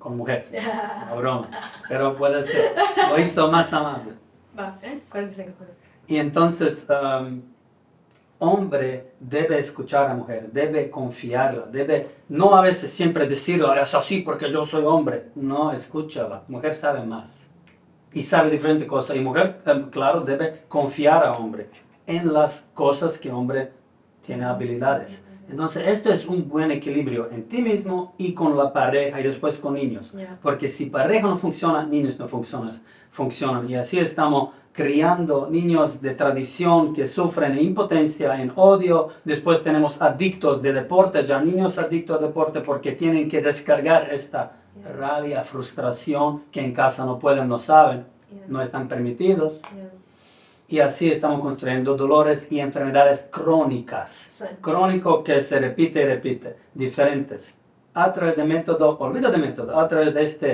con mujer. (laughs) No broma. Pero puede ser, lo hizo más amable. Va, ¿eh? Y entonces, um, hombre debe escuchar a mujer, debe confiarla, debe no a veces siempre decir, es así porque yo soy hombre. No, escúchala. Mujer sabe más y sabe diferentes cosas. Y mujer, em, claro, debe confiar a hombre en las cosas que hombre tiene habilidades. Entonces, esto es un buen equilibrio en ti mismo y con la pareja y después con niños. Porque si pareja no funciona, niños no funcionan. funcionan. Y así estamos criando niños de tradición que sufren impotencia, en odio. Después tenemos adictos de deporte, ya niños adictos a deporte porque tienen que descargar esta rabia, frustración que en casa no pueden, no saben, no están permitidos. Y así estamos construyendo dolores y enfermedades crónicas. Crónico que se repite y repite, diferentes. A través de método, olvida de método, a través de esta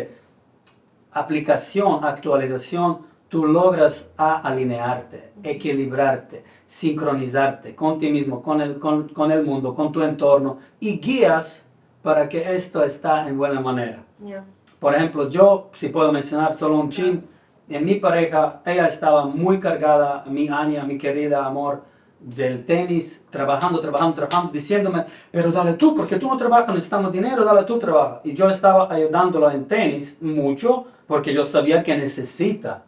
aplicación, actualización, tú logras a alinearte, equilibrarte, sincronizarte con ti mismo, con el, con, con el mundo, con tu entorno y guías para que esto está en buena manera. Por ejemplo, yo, si puedo mencionar solo un chin, en mi pareja, ella estaba muy cargada, mi Anya, mi querida amor, del tenis, trabajando, trabajando, trabajando, diciéndome, pero dale tú, porque tú no trabajas, necesitamos dinero, dale tú trabaja. Y yo estaba ayudándola en tenis mucho, porque yo sabía que necesita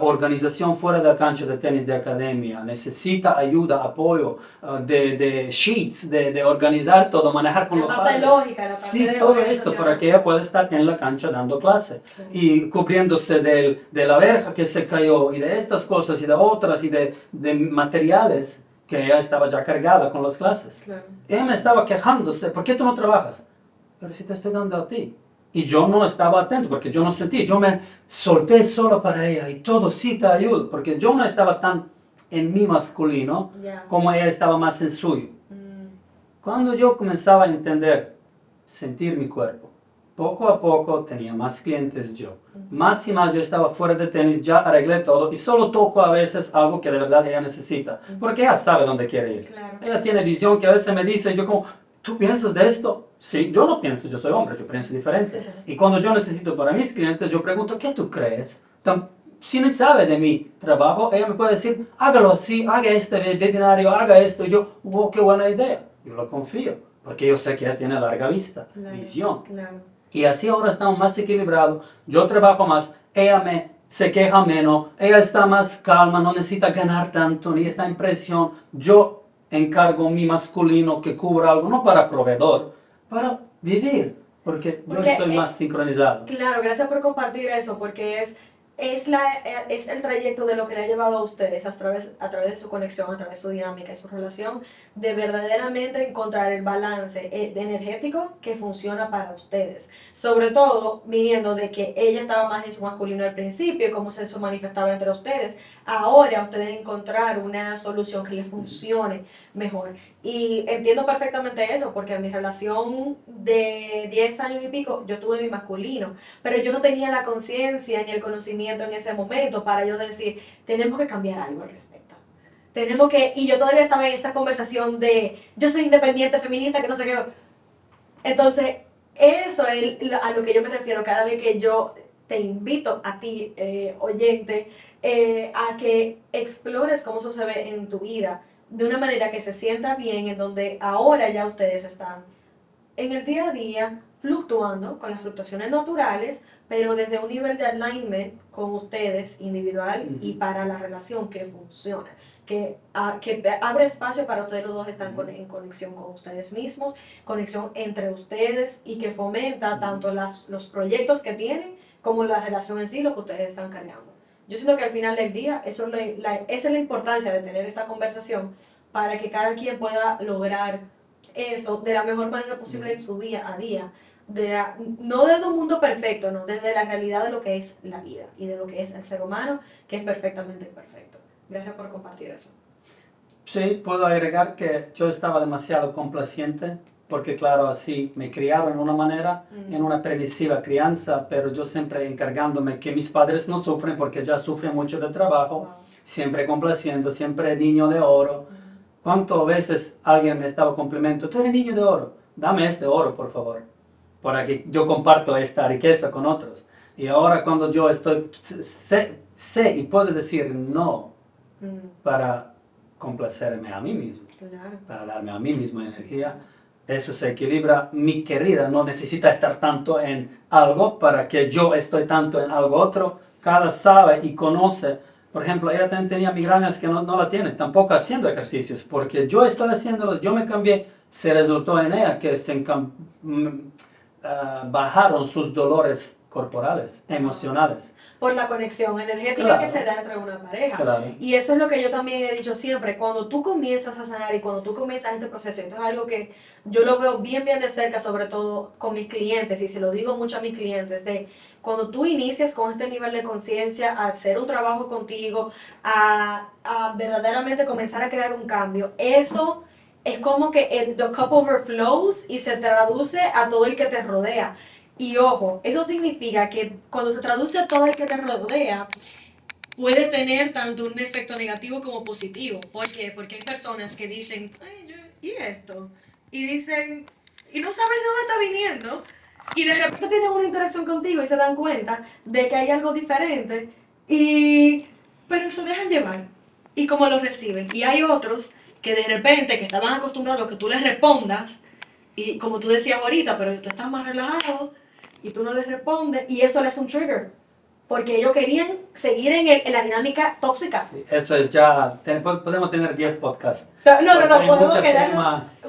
organización fuera de la cancha de tenis de academia, necesita ayuda, apoyo, uh, de, de, sheets, de, de, organizar todo, manejar con la los parte lógica, la parte Sí, todo esto para que ella pueda estar en la cancha dando clase y cubriéndose del, de la verja que se cayó y de estas cosas y de otras y de, de materiales que ella estaba ya cargada con las clases. Claro. Ella me estaba quejándose, ¿por qué tú no trabajas? Pero si te estoy dando a ti. Y yo no estaba atento porque yo no sentí, yo me solté solo para ella y todo sí te ayuda, porque yo no estaba tan en mi masculino como ella estaba más en suyo. Mm. Cuando yo comenzaba a entender, sentir mi cuerpo, poco a poco tenía más clientes yo. Más y más yo estaba fuera de tenis, ya arreglé todo y solo toco a veces algo que de verdad ella necesita, porque ella sabe dónde quiere ir. Ella tiene visión que a veces me dice, yo como, ¿tú piensas de esto? Sí, yo no pienso, yo soy hombre, yo pienso diferente. Y cuando yo necesito para mis clientes, yo pregunto, ¿qué tú crees? si no sabe de mi trabajo, ella me puede decir, hágalo así, haga este webinario, haga esto. Y yo, wow, qué buena idea. Yo lo confío, porque yo sé que ella tiene larga vista, visión. Y así ahora estamos más equilibrados, yo trabajo más, ella me se queja menos, ella está más calma, no necesita ganar tanto, ni está en presión. Yo encargo mi masculino que cubra algo, no para proveedor, para vivir, porque, yo estoy más sincronizado. Claro, gracias por compartir eso, porque es es, la, es el trayecto de lo que le ha llevado a ustedes a través, a través de su conexión, a través de su dinámica y su relación, de verdaderamente encontrar el balance eh, energético que funciona para ustedes. Sobre todo viniendo de que ella estaba más en su masculino al principio y cómo se eso manifestaba entre ustedes. Ahora ustedes encontrar una solución que les funcione mejor. Y entiendo perfectamente eso, porque en mi relación de 10 años y pico, yo tuve mi masculino, pero yo no tenía la conciencia ni el conocimiento en ese momento para yo decir, tenemos que cambiar algo al respecto. Tenemos que, y yo todavía estaba en esta conversación de, yo soy independiente, feminista, que no sé qué. Entonces, eso es a lo que yo me refiero cada vez que yo te invito a ti, eh, oyente, eh, a que explores cómo eso se ve en tu vida de una manera que se sienta bien, en donde ahora ya ustedes están en el día a día fluctuando con las fluctuaciones naturales, pero desde un nivel de alignment con ustedes individual y para la relación que funciona, que, que abre espacio para ustedes los dos estar en conexión con ustedes mismos, conexión entre ustedes y que fomenta tanto las, los proyectos que tienen como la relación en sí, lo que ustedes están creando. Yo siento que al final del día, eso es la, esa es la importancia de tener esta conversación para que cada quien pueda lograr eso de la mejor manera posible en su día a día. De no desde un mundo perfecto, no, desde la realidad de lo que es la vida y de lo que es el ser humano, que es perfectamente imperfecto. Gracias por compartir eso. Sí, puedo agregar que yo estaba demasiado complaciente porque claro, así me criaron en una manera, en una previsiva crianza, pero yo siempre encargándome que mis padres no sufren porque ya sufren mucho de trabajo, siempre complaciendo, siempre niño de oro. ¿Cuántas veces alguien me estaba complementando, tú eres niño de oro, dame este oro, por favor, para que yo comparto esta riqueza con otros? Y ahora cuando yo estoy, sé, sé y puedo decir no para complacerme a mí mismo, para darme a mí mismo energía, eso se equilibra. Mi querida no necesita estar tanto en algo para que yo estoy tanto en algo otro. Cada sabe y conoce. Por ejemplo, ella también tenía migrañas que no, no la tiene, tampoco haciendo ejercicios, porque yo estoy haciéndolos, yo me cambié, se resultó en ella que se uh, bajaron sus dolores corporales, emocionales. Por la conexión energética que se da entre una pareja. Y eso es lo que yo también he dicho siempre, cuando tú comienzas a sanar y cuando tú comienzas este proceso, esto es algo que yo lo veo bien, bien de cerca, sobre todo con mis clientes, y se lo digo mucho a mis clientes, de cuando tú inicias con este nivel de conciencia, a hacer un trabajo contigo, a, a verdaderamente comenzar a crear un cambio, eso es como que el, the cup overflows y se traduce a todo el que te rodea. Y ojo, eso significa que cuando se traduce a todo el que te rodea, puede tener tanto un efecto negativo como positivo. ¿Por qué? Porque hay personas que dicen, ¿y esto? Y dicen, y no saben de dónde está viniendo. Y de repente tienen una interacción contigo y se dan cuenta de que hay algo diferente. Y, pero se dejan llevar. Y cómo lo reciben. Y hay otros que de repente, que estaban acostumbrados a que tú les respondas, y como tú decías ahorita, pero tú estás más relajado, y tú no les respondes y eso les es un trigger. Porque ellos querían seguir en, en la dinámica tóxica. eso es ya, podemos tener 10 podcasts. No, no, no, podemos quedar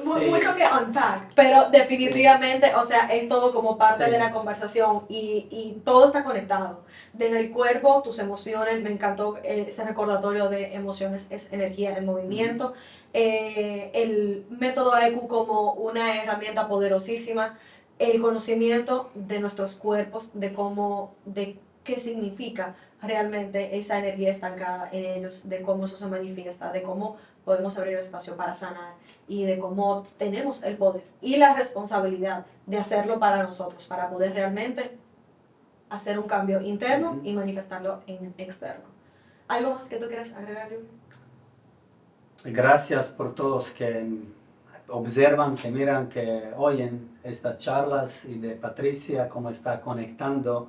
mucho que unpack, pero definitivamente, o sea, es todo como parte de la conversación y, y, todo está conectado. Desde el cuerpo, tus emociones, me encantó ese recordatorio de emociones es energía en movimiento. Eh, el método AEQ como una herramienta poderosísima el conocimiento de nuestros cuerpos, de cómo, de qué significa realmente esa energía estancada en ellos, de cómo eso se manifiesta, de cómo podemos abrir espacio para sanar y de cómo tenemos el poder y la responsabilidad de hacerlo para nosotros, para poder realmente hacer un cambio interno y manifestarlo en externo. ¿Algo más que tú quieras agregar, Gracias por todos que observan, que miran, que oyen estas charlas y de Patricia, cómo está conectando.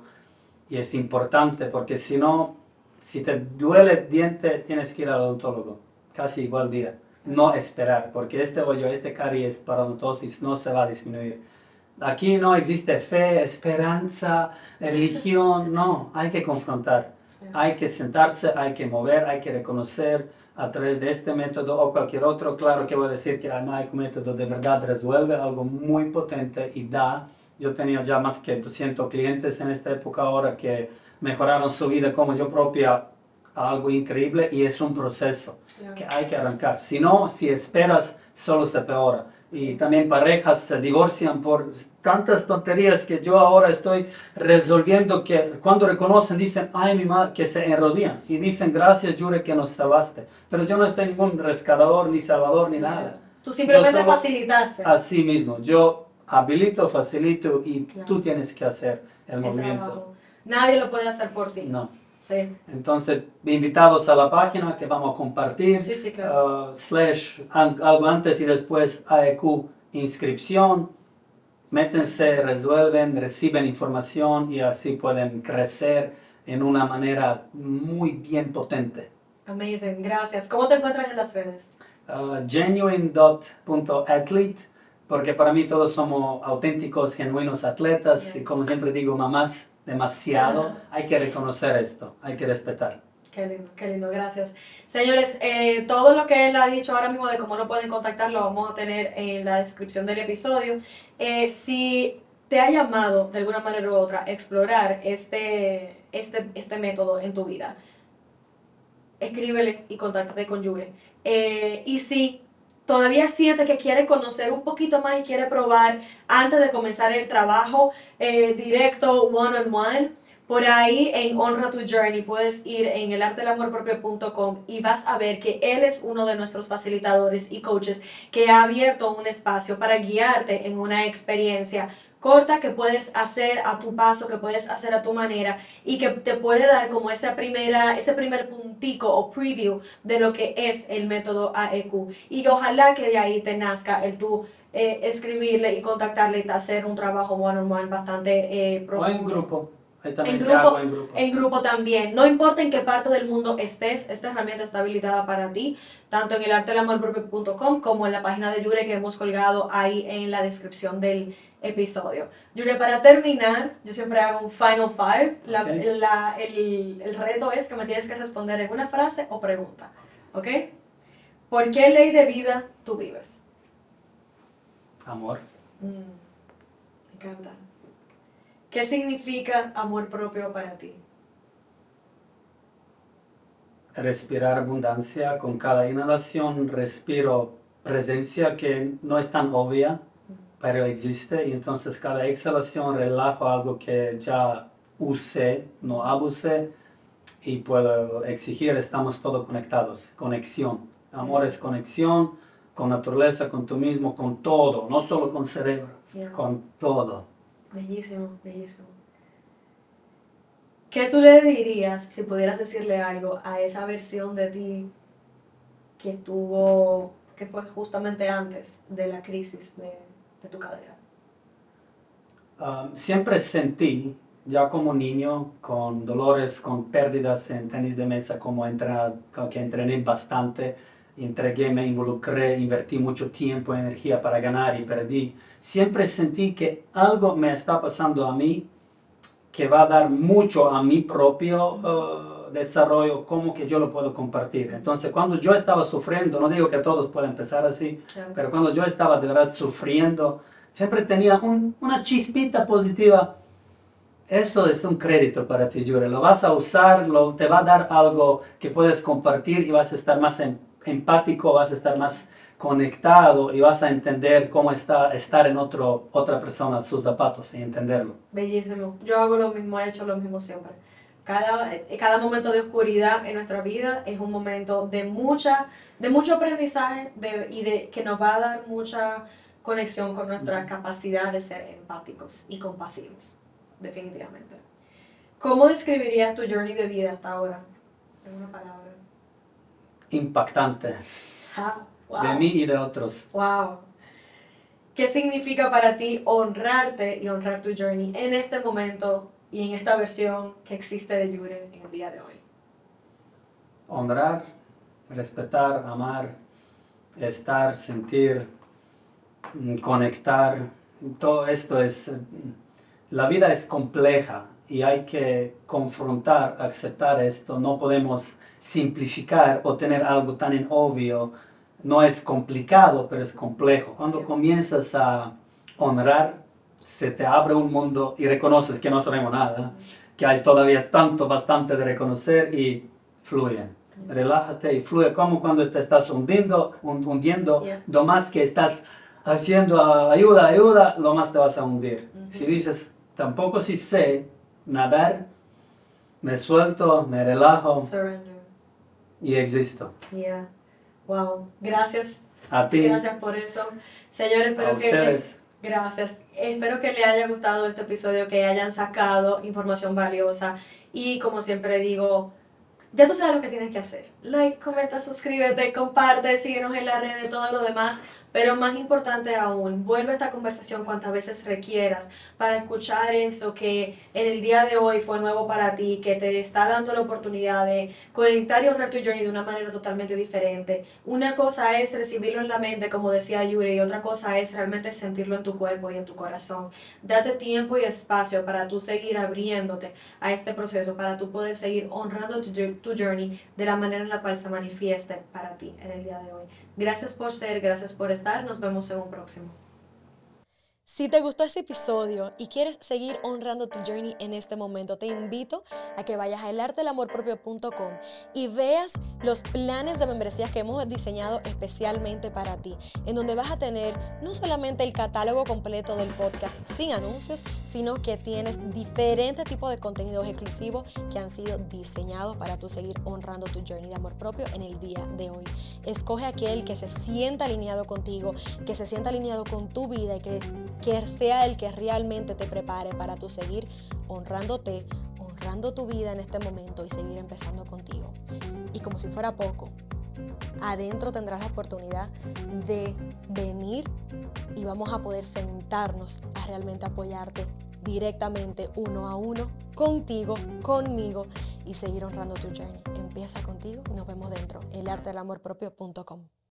Y es importante porque si no, si te duele el diente, tienes que ir al odontólogo, casi igual día. No esperar, porque este hoyo, este caries parodontosis no se va a disminuir. Aquí no existe fe, esperanza, religión, no, hay que confrontar. Hay que sentarse, hay que mover, hay que reconocer a través de este método o cualquier otro. Claro que voy a decir que hay método de verdad resuelve algo muy potente y da. Yo tenía ya más que 200 clientes en esta época ahora que mejoraron su vida como yo propia algo increíble y es un proceso que hay que arrancar. Si no, si esperas, solo se peora. Y también parejas se divorcian por tantas tonterías que yo ahora estoy resolviendo que cuando reconocen dicen, ay mi madre, que se enrodillan y dicen, gracias Jure que nos salvaste. Pero yo no estoy ningún rescatador, ni salvador, ni nada. Tú simplemente facilitaste. Así mismo, yo habilito, facilito y tú tienes que hacer el, movimiento. Nadie lo puede hacer por ti. No. Sí. Entonces, invitados a la página que vamos a compartir, sí, sí, claro. Uh, slash algo antes y después AEQ inscripción. Métense, resuelven, reciben información y así pueden crecer en una manera muy bien potente. Amazing, gracias. ¿Cómo te encuentran en las redes? Uh, genuine.athlete, porque para mí todos somos auténticos, genuinos atletas y como siempre digo, mamás demasiado. Hay que reconocer esto, hay que respetar. Qué lindo, qué lindo, gracias. Señores, eh, todo lo que él ha dicho ahora mismo de cómo lo pueden contactar lo vamos a tener en la descripción del episodio. Eh, si te ha llamado de alguna manera u otra a explorar este, este, este método en tu vida, escríbele y contáctate con Yure. Eh, y si todavía siente que quiere conocer un poquito más y quiere probar antes de comenzar el trabajo eh, directo, one on one, por ahí en Honra tu Journey. Puedes ir en elartelamorpropio.com y vas a ver que él es uno de nuestros facilitadores y coaches que ha abierto un espacio para guiarte en una experiencia corta que puedes hacer a tu paso, que puedes hacer a tu manera y que te puede dar como esa primera, ese primer puntico o preview de lo que es el método AEQ. Y ojalá que de ahí te nazca el tú eh, escribirle y contactarle y hacer un trabajo one-on-one bastante eh, profundo. O en grupo. En grupo, en grupo, en grupo también. No importa en qué parte del mundo estés, esta herramienta está habilitada para ti, tanto en el artelamorpropio.com como en la página de Yure que hemos colgado ahí en la descripción del episodio. Yure, para terminar, yo siempre hago un final five. el, el, reto es que me tienes que responder en una frase o pregunta. ¿Ok? ¿Por qué ley de vida tú vives? Amor. Mm, me encanta. ¿Qué significa amor propio para ti? Respirar abundancia. Con cada inhalación respiro presencia que no es tan obvia pero existe y entonces cada exhalación relajo algo que ya usé, no abusé y puedo exigir, estamos todos conectados, conexión. Amor es conexión con naturaleza, con tú mismo, con todo, no solo con cerebro, con todo. Bellísimo, bellísimo. ¿Qué tú le dirías si pudieras decirle algo a esa versión de ti que estuvo, que fue justamente antes de la crisis de, de tu cadera? Um, siempre sentí, ya como niño, con dolores, con pérdidas en tenis de mesa, como entra, que entrené bastante, entregué, me involucré, invertí mucho tiempo, energía para ganar y perdí. Siempre sentí que algo me está pasando a mí que va a dar mucho a mi propio uh, desarrollo, como que yo lo puedo compartir. Entonces, cuando yo estaba sufriendo, no digo que todos pueden empezar así, pero cuando yo estaba de verdad sufriendo, siempre tenía una chispita positiva. Eso es un crédito para ti, Yure. Lo vas a usar, lo, te va a dar algo que puedes compartir y vas a estar más em, empático, vas a estar más conectado y vas a entender cómo está estar en otro, otra persona, sus zapatos y entenderlo. Bellísimo. Yo hago lo mismo, he hecho lo mismo siempre. Cada, cada momento de oscuridad en nuestra vida es un momento de, mucha, de mucho aprendizaje de, y de, que nos va a dar mucha conexión con nuestra capacidad de ser empáticos y compasivos, definitivamente. ¿Cómo describirías tu journey de vida hasta ahora? En una palabra. Impactante. Ah, de mí y de otros. Wow. ¿Qué significa para ti honrarte y honrar tu journey en este momento y en esta versión que existe de Yure en el día de hoy? Honrar, respetar, amar, estar, sentir, conectar. Todo esto es... La vida es compleja y hay que confrontar, aceptar esto. No podemos simplificar o tener algo tan en obvio no es complicado, pero es complejo. Cuando comienzas a honrar, se te abre un mundo y reconoces que no sabemos nada, que hay todavía tanto, bastante de reconocer y fluye. Relájate y fluye como cuando te estás hundiendo, hundiendo, lo más que estás haciendo ayuda, ayuda, lo más te vas a hundir. Si dices, tampoco si sé nadar, me suelto, me relajo y existo. Yeah. Wow, gracias. A ti. Gracias por eso. Señores, espero que ustedes. Gracias. Espero que les haya gustado este episodio, que hayan sacado información valiosa y como siempre digo, ya tú sabes lo que tienes que hacer. Like, comenta, suscríbete, comparte, síguenos en la red todo lo demás. Pero más importante aún, vuelve a esta conversación cuantas veces requieras para escuchar eso que en el día de hoy fue nuevo para ti, que te está dando la oportunidad de conectar y honrar tu journey de una manera totalmente diferente. Una cosa es recibirlo en la mente, como decía Yuri, y otra cosa es realmente sentirlo en tu cuerpo y en tu corazón. Date tiempo y espacio para tú seguir abriéndote a este proceso, para tú poder seguir honrando tu, tu journey de la manera en la cual se manifieste para ti en el día de hoy. Gracias por ser, gracias por estar. Nos vemos en un próximo. Si te gustó este episodio y quieres seguir honrando tu journey en este momento, te invito a que vayas a elartelamorpropio.com y veas los planes de membresías que hemos diseñado especialmente para ti, en donde vas a tener no solamente el catálogo completo del podcast sin anuncios, sino que tienes diferentes tipos de contenidos exclusivos que han sido diseñados para tú seguir honrando tu journey de amor propio en el día de hoy. Escoge aquel que se sienta alineado contigo, que se sienta alineado con tu vida y que es que sea el que realmente te prepare para tu seguir honrándote, honrando tu vida en este momento y seguir empezando contigo. Y como si fuera poco, adentro tendrás la oportunidad de venir y vamos a poder sentarnos a realmente apoyarte directamente uno a uno contigo, conmigo y seguir honrando tu journey. Empieza contigo y nos vemos dentro, elartedelamorpropio.com.